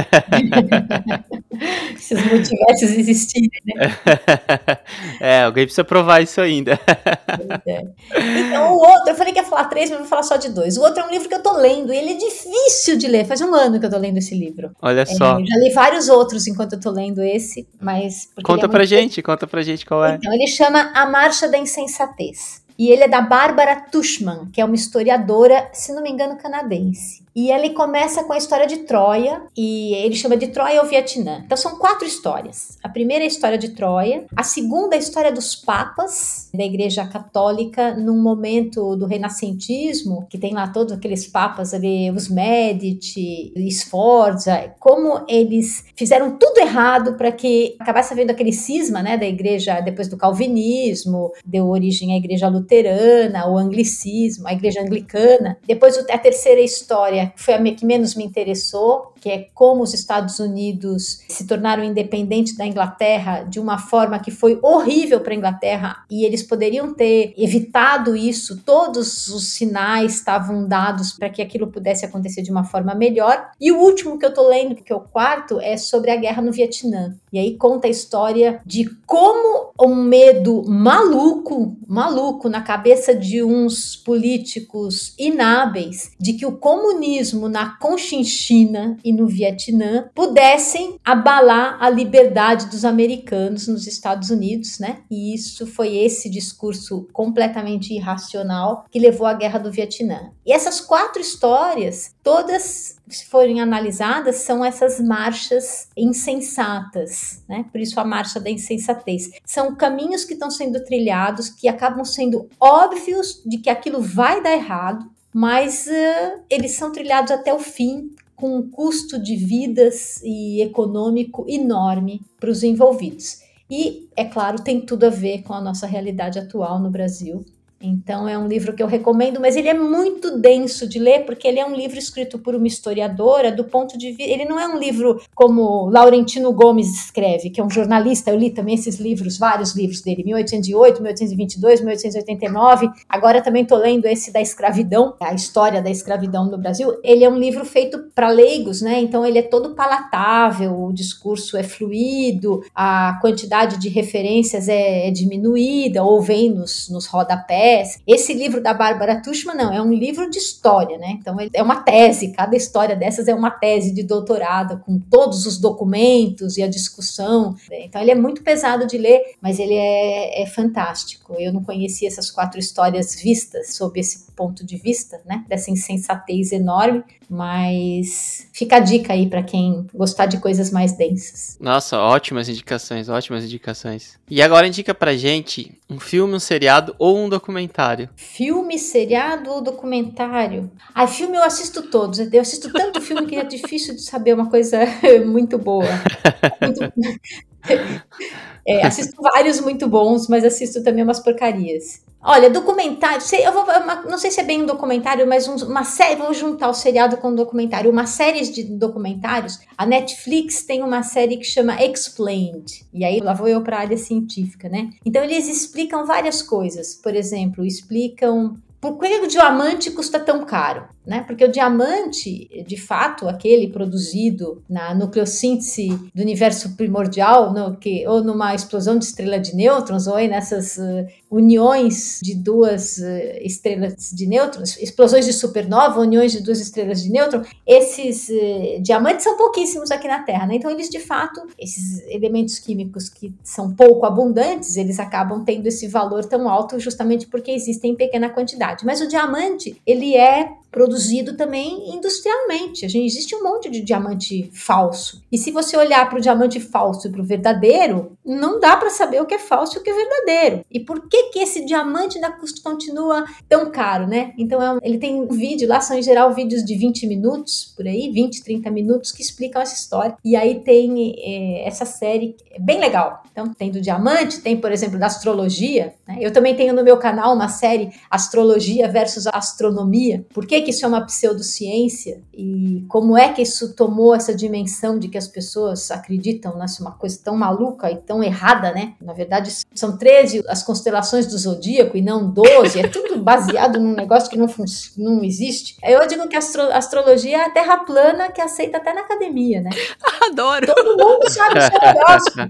Se os multiversos existirem, né? <laughs> é, alguém precisa provar isso ainda. É. Então, o outro, eu falei que ia falar três, mas vou falar só de dois. O outro é um livro que eu tô lendo, e ele é difícil de ler. Faz um ano que eu tô lendo esse livro. Olha é, só. já li vários outros enquanto eu tô lendo esse, mas. Conta é pra gente, conta pra gente qual é. Então, ele chama A Marcha da Insensatez. E ele é da Bárbara Tushman, que é uma historiadora, se não me engano, canadense. E ele começa com a história de Troia, e ele chama de Troia ao Vietnã. Então são quatro histórias. A primeira é a história de Troia, a segunda é a história dos papas da Igreja Católica num momento do renascentismo, que tem lá todos aqueles papas ali, os Medici, Sforza, como eles fizeram tudo errado para que acabasse havendo aquele cisma, né, da igreja depois do calvinismo, deu origem à igreja luterana, o anglicismo, a igreja anglicana. Depois a terceira história foi a que menos me interessou, que é como os Estados Unidos se tornaram independentes da Inglaterra de uma forma que foi horrível para a Inglaterra e eles poderiam ter evitado isso. Todos os sinais estavam dados para que aquilo pudesse acontecer de uma forma melhor. E o último que eu estou lendo, que é o quarto, é sobre a guerra no Vietnã. E aí conta a história de como um medo maluco, maluco na cabeça de uns políticos inábeis de que o comunismo na Conchinchina e no Vietnã pudessem abalar a liberdade dos americanos nos Estados Unidos, né? E isso foi esse discurso completamente irracional que levou à guerra do Vietnã. E essas quatro histórias, todas se forem analisadas, são essas marchas insensatas, né? Por isso a marcha da insensatez. São caminhos que estão sendo trilhados que acabam sendo óbvios de que aquilo vai dar errado, mas uh, eles são trilhados até o fim com um custo de vidas e econômico enorme para os envolvidos. E, é claro, tem tudo a ver com a nossa realidade atual no Brasil, então é um livro que eu recomendo, mas ele é muito denso de ler porque ele é um livro escrito por uma historiadora do ponto de vista, ele não é um livro como Laurentino Gomes escreve, que é um jornalista. Eu li também esses livros, vários livros dele, 1808, 1822, 1889. Agora também estou lendo esse da escravidão, a história da escravidão no Brasil. Ele é um livro feito para leigos, né? Então ele é todo palatável, o discurso é fluido, a quantidade de referências é, é diminuída ou vem nos, nos rodapés esse livro da Bárbara Tuchman, não, é um livro de história, né? Então é uma tese, cada história dessas é uma tese de doutorado, com todos os documentos e a discussão. Né? Então ele é muito pesado de ler, mas ele é, é fantástico. Eu não conhecia essas quatro histórias vistas sob esse ponto de vista, né? Dessa insensatez enorme, mas fica a dica aí para quem gostar de coisas mais densas. Nossa, ótimas indicações, ótimas indicações. E agora indica pra gente um filme, um seriado ou um documentário. Filme, seriado ou documentário? Ah, filme eu assisto todos. Eu assisto tanto filme que é difícil de saber uma coisa <laughs> muito boa. Muito... <laughs> É, assisto vários muito bons, mas assisto também umas porcarias. Olha, documentário, eu vou, não sei se é bem um documentário, mas um, uma série, vou juntar o seriado com o documentário, uma série de documentários. A Netflix tem uma série que chama Explained, e aí lá vou eu para a área científica, né? Então eles explicam várias coisas, por exemplo, explicam por que o diamante custa tão caro? Né? Porque o diamante, de fato, aquele produzido na nucleossíntese do universo primordial, no, que, ou numa explosão de estrela de nêutrons, ou nessas uh, uniões de duas uh, estrelas de nêutrons, explosões de supernova, uniões de duas estrelas de nêutron, esses uh, diamantes são pouquíssimos aqui na Terra. Né? Então, eles, de fato, esses elementos químicos que são pouco abundantes, eles acabam tendo esse valor tão alto justamente porque existem em pequena quantidade. Mas o diamante, ele é produzido também industrialmente. A gente, existe um monte de diamante falso. E se você olhar para o diamante falso e para o verdadeiro, não dá para saber o que é falso e o que é verdadeiro. E por que que esse diamante ainda continua tão caro, né? Então é um, ele tem um vídeo lá, são em geral vídeos de 20 minutos, por aí, 20, 30 minutos, que explicam essa história. E aí tem é, essa série é bem legal. Então tem do diamante, tem, por exemplo, da astrologia. Né? Eu também tenho no meu canal uma série Astrologia versus Astronomia. Por que que isso é uma pseudociência e como é que isso tomou essa dimensão de que as pessoas acreditam nessa uma coisa tão maluca e tão errada, né? Na verdade, são 13 as constelações do zodíaco e não 12, é tudo baseado num negócio que não, não existe. Eu digo que a astro astrologia é a terra plana que aceita até na academia, né? <laughs> Adoro! Todo mundo sabe o seu negócio.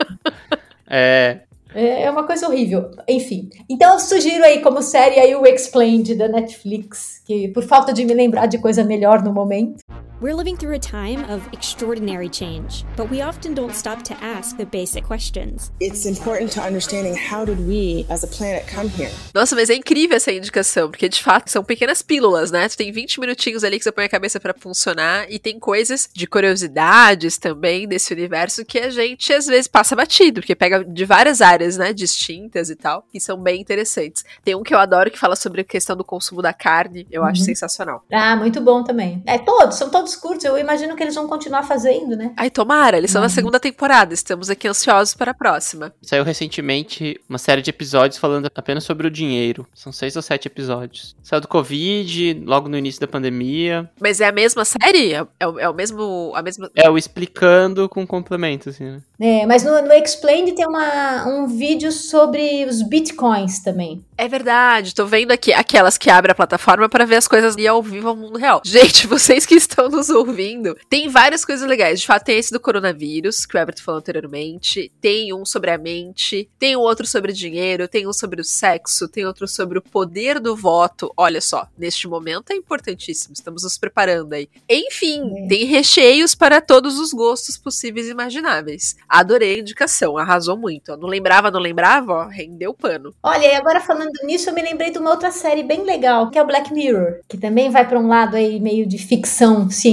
É, <laughs> é, é uma coisa horrível. Enfim. Então eu sugiro aí como série aí o Explained da Netflix, que por falta de me lembrar de coisa melhor no momento. We're living through a time of extraordinary change, but we often don't stop to ask the basic questions. It's important to understanding how did we as a planet come here. Nossa, mas é incrível essa indicação, porque de fato são pequenas pílulas, né? Tu tem 20 minutinhos ali que você põe a cabeça para funcionar e tem coisas de curiosidades também desse universo que a gente às vezes passa batido, porque pega de várias áreas, né, distintas e tal, que são bem interessantes. Tem um que eu adoro que fala sobre a questão do consumo da carne, eu uhum. acho sensacional. Ah, muito bom também. É todos, são todos curtos. Eu imagino que eles vão continuar fazendo, né? Ai, tomara, eles estão na Uhum. segunda temporada. Estamos aqui ansiosos para a próxima. Saiu recentemente uma série de episódios falando apenas sobre o dinheiro. São seis ou sete episódios. Saiu do Covid, logo no início da pandemia. Mas é a mesma série? É, é o- é o mesmo. A mesma. É o explicando com complemento, assim, né? É, mas no, no Explained tem uma, um vídeo sobre os bitcoins também. É verdade, tô vendo aqui aquelas que abrem a plataforma para ver as coisas ali ao vivo ao mundo real. Gente, <laughs> vocês que estão nos <laughs> ouvindo, tem várias coisas legais. De fato, tem esse do coronavírus, que o Everton falou anteriormente. Tem um sobre a mente, tem um outro sobre dinheiro, tem um sobre o sexo, tem outro sobre o poder do voto. Olha só, neste momento é importantíssimo, estamos nos preparando aí. Enfim, É. tem recheios para todos os gostos possíveis e imagináveis. Adorei a indicação, arrasou muito. Não lembrava, não lembrava, ó, rendeu pano. Olha, e agora falando nisso, eu me lembrei de uma outra série bem legal, que é o Black Mirror, que também vai para um lado aí meio de ficção científica,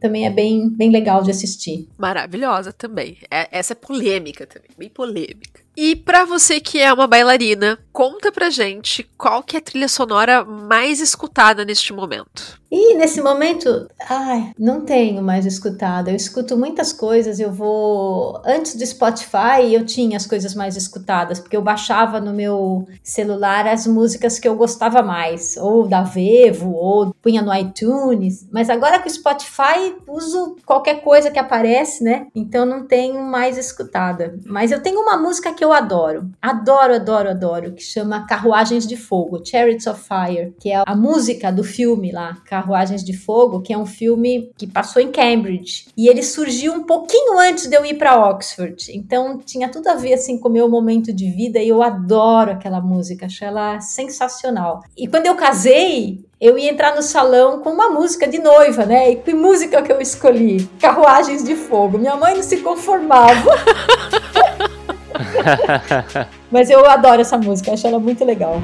também é bem, bem legal de assistir. Maravilhosa também. É- essa é polêmica também, bem polêmica. E pra você que é uma bailarina, conta pra gente qual que é a trilha sonora mais escutada neste momento. E nesse momento, ai, não tenho mais escutado. Eu escuto muitas coisas. Eu vou. Antes do Spotify, eu tinha as coisas mais escutadas, porque eu baixava no meu celular as músicas que eu gostava mais, ou da Vevo, ou punha no iTunes. Mas agora com o Spotify, uso qualquer coisa que aparece, né? Então não tenho mais escutada. Mas eu tenho uma música que eu adoro. Adoro, adoro, adoro, que chama Carruagens de Fogo, Chariots of Fire, que é a música do filme lá, Carruagens de Fogo, que é um filme que passou em Cambridge. E ele surgiu um pouquinho antes de eu ir para Oxford. Então tinha tudo a ver assim com o meu momento de vida e eu adoro aquela música, acho ela sensacional. E quando eu casei, eu ia entrar no salão com uma música de noiva, né? E que música que eu escolhi? Carruagens de Fogo. Minha mãe não se conformava. <laughs> <laughs> Mas eu adoro essa música, acho ela muito legal.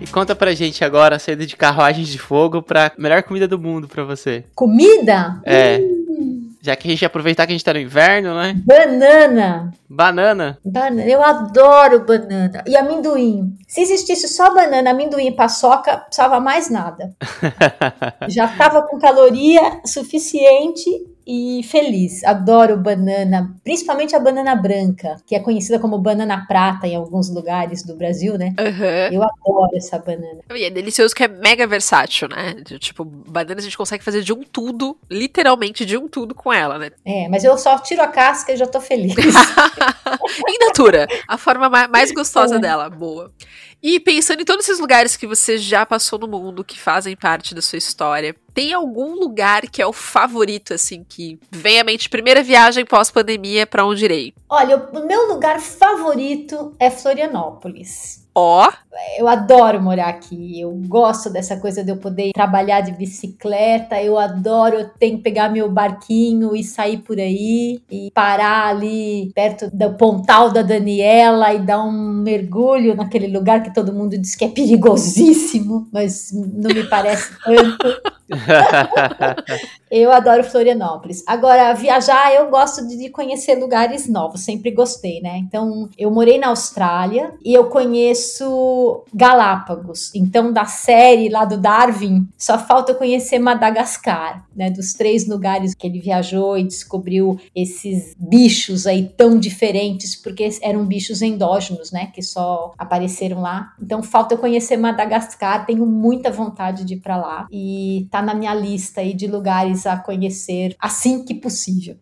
E conta pra gente agora saída de carruagens de fogo pra melhor comida do mundo pra você. Comida? É. Já que a gente aproveitar que a gente tá no inverno, né? Banana. Banana. Banana. Eu adoro banana. E amendoim. Se existisse só banana, amendoim e paçoca, precisava mais nada. <laughs> Já tava com caloria suficiente e feliz. Adoro banana, principalmente a banana branca, que é conhecida como banana prata em alguns lugares do Brasil, né? Aham. Eu adoro essa banana. E é delicioso que é mega versátil, né? Tipo, banana a gente consegue fazer de um tudo, literalmente de um tudo com ela, né? É, mas eu só tiro a casca e já tô feliz. <laughs> em natura, a forma ma- mais gostosa É. dela, boa. E pensando em todos esses lugares que você já passou no mundo, que fazem parte da sua história, tem algum lugar que é o favorito, assim, que vem à mente? Primeira viagem pós-pandemia, pra onde irei? Olha, o meu lugar favorito é Florianópolis. Ó, Eu adoro morar aqui. Eu gosto dessa coisa de eu poder trabalhar de bicicleta. Eu adoro eu tenho que pegar meu barquinho e sair por aí e parar ali perto do Pontal da Daniela e dar um mergulho naquele lugar que todo mundo diz que é perigosíssimo, mas não me parece tanto. <laughs> <laughs> Eu adoro Florianópolis. Agora, viajar, eu gosto de conhecer lugares novos, sempre gostei, né? Então, eu morei na Austrália e eu conheço Galápagos. Então, da série lá do Darwin, só falta conhecer Madagascar, né? Dos três lugares que ele viajou e descobriu esses bichos aí tão diferentes, porque eram bichos endógenos, né? Que só apareceram lá. Então, falta eu conhecer Madagascar. Tenho muita vontade de ir pra lá e tá na minha lista aí de lugares a conhecer assim que possível.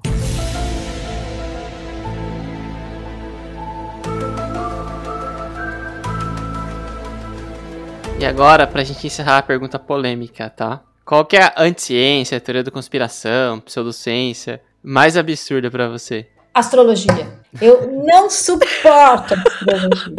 E agora, pra gente encerrar a pergunta polêmica, tá? Qual que é a anti-ciência, a teoria da conspiração, pseudociência mais absurda pra você? Astrologia. Eu não suporto astrologia.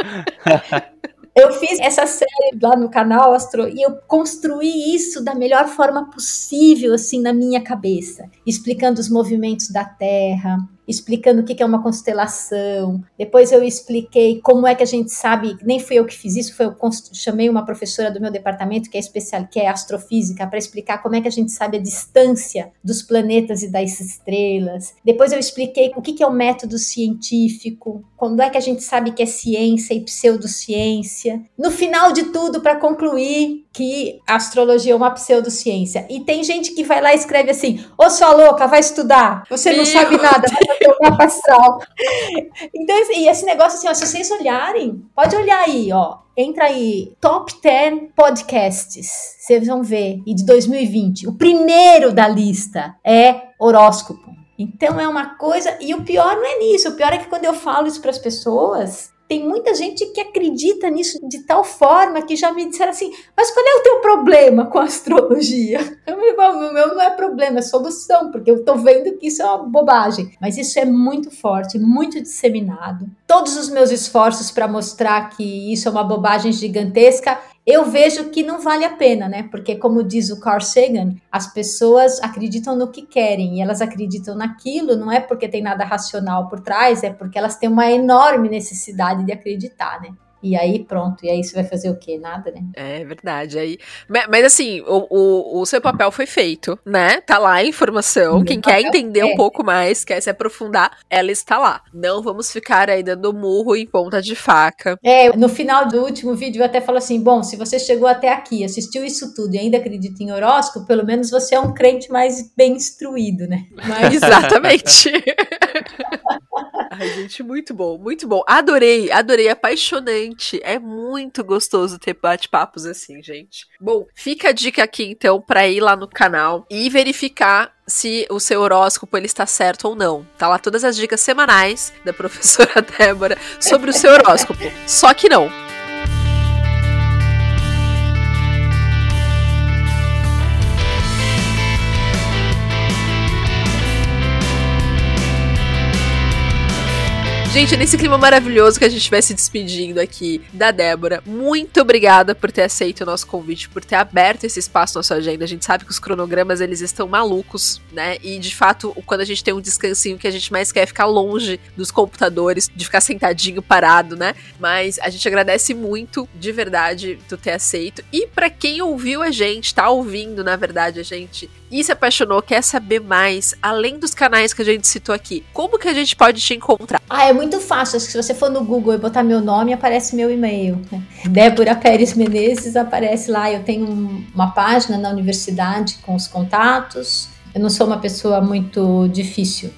<laughs> Eu fiz essa série lá no canal Astro e eu construí isso da melhor forma possível, assim, na minha cabeça, explicando os movimentos da Terra, explicando o que é uma constelação. Depois eu expliquei como é que a gente sabe, nem fui eu que fiz isso, foi eu chamei uma professora do meu departamento que é especial, que é astrofísica, para explicar como é que a gente sabe a distância dos planetas e das estrelas. Depois eu expliquei o que é o método científico, quando é que a gente sabe que é ciência e pseudociência. No final de tudo, para concluir que a astrologia é uma pseudociência. E tem gente que vai lá e escreve assim: Ô sua louca, vai estudar, você não Meu sabe nada, vai o mapa astral. então, e esse negócio assim, ó, se vocês olharem, pode olhar aí, ó. Entra aí, Top 10 Podcasts. Vocês vão ver. E de 2020. O primeiro da lista é horóscopo. Então é uma coisa. E o pior não é nisso. O pior é que quando eu falo isso para as pessoas, tem muita gente que acredita nisso de tal forma que já me disseram assim: mas qual é o teu problema com a astrologia? <laughs> Eu me o meu não é problema, é solução, porque eu tô vendo que isso é uma bobagem. Mas isso é muito forte, muito disseminado. Todos os meus esforços para mostrar que isso é uma bobagem gigantesca eu vejo que não vale a pena, né? Porque, como diz o Carl Sagan, as pessoas acreditam no que querem e elas acreditam naquilo, não é porque tem nada racional por trás, é porque elas têm uma enorme necessidade de acreditar, né? E aí pronto, e aí você vai fazer o quê? Nada, né? É verdade. Aí, mas assim, o, o, o seu papel foi feito, né? Tá lá a informação. Quem quer entender é. um pouco mais, quer se aprofundar, ela está lá. Não vamos ficar aí dando murro em ponta de faca. É, no final do último vídeo eu até falo assim: bom, se você chegou até aqui, assistiu isso tudo e ainda acredita em horóscopo, pelo menos você é um crente mais bem instruído, né? <laughs> Mas... Exatamente. <laughs> Ai, gente, muito bom, muito bom. Adorei, adorei, apaixonante. É muito gostoso ter bate-papos assim, gente. Bom, fica a dica aqui então para ir lá no canal e verificar se o seu horóscopo ele está certo ou não. Tá lá todas as dicas semanais da professora <laughs> Débora sobre o seu horóscopo. Só que não. Gente, nesse clima maravilhoso que a gente vai se despedindo aqui da Débora, muito obrigada por ter aceito o nosso convite, por ter aberto esse espaço na sua agenda. A gente sabe que os cronogramas eles estão malucos, né? E de fato, quando a gente tem um descansinho que a gente mais quer é ficar longe dos computadores, de ficar sentadinho parado, né? Mas a gente agradece muito, de verdade, tu ter aceito. E para quem ouviu a gente, tá ouvindo, na verdade, a gente e se apaixonou, quer saber mais, além dos canais que a gente citou aqui, como que a gente pode te encontrar? Ah, é muito fácil. Se você for no Google e botar meu nome, aparece meu e-mail. Né? Débora Pérez Menezes aparece lá. Eu tenho uma página na universidade com os contatos. Eu não sou uma pessoa muito difícil.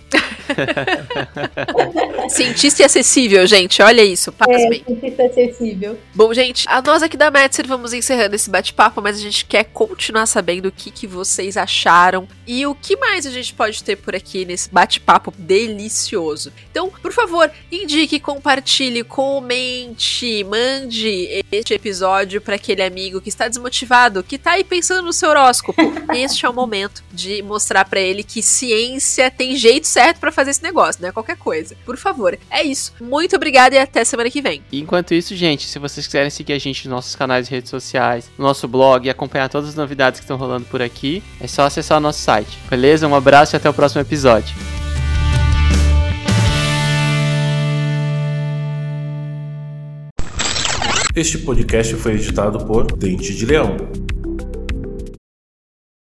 <laughs> cientista e acessível, gente. Olha isso. Pasmem. É, cientista acessível. Bom, gente, a nós aqui da Metzer vamos encerrando esse bate-papo, mas a gente quer continuar sabendo o que, que vocês acharam e o que mais a gente pode ter por aqui nesse bate-papo delicioso. Então, por favor, indique, compartilhe, comente, mande este episódio para aquele amigo que está desmotivado, que está aí pensando no seu horóscopo. este é o momento de mostrar mostrar para ele que ciência tem jeito certo para fazer esse negócio, não é qualquer coisa. Por favor. É isso. Muito obrigada e até semana que vem. Enquanto isso, gente, se vocês quiserem seguir a gente nos nossos canais de redes sociais, no nosso blog e acompanhar todas as novidades que estão rolando por aqui, é só acessar o nosso site. Beleza? Um abraço e até o próximo episódio. Este podcast foi editado por Dente de Leão.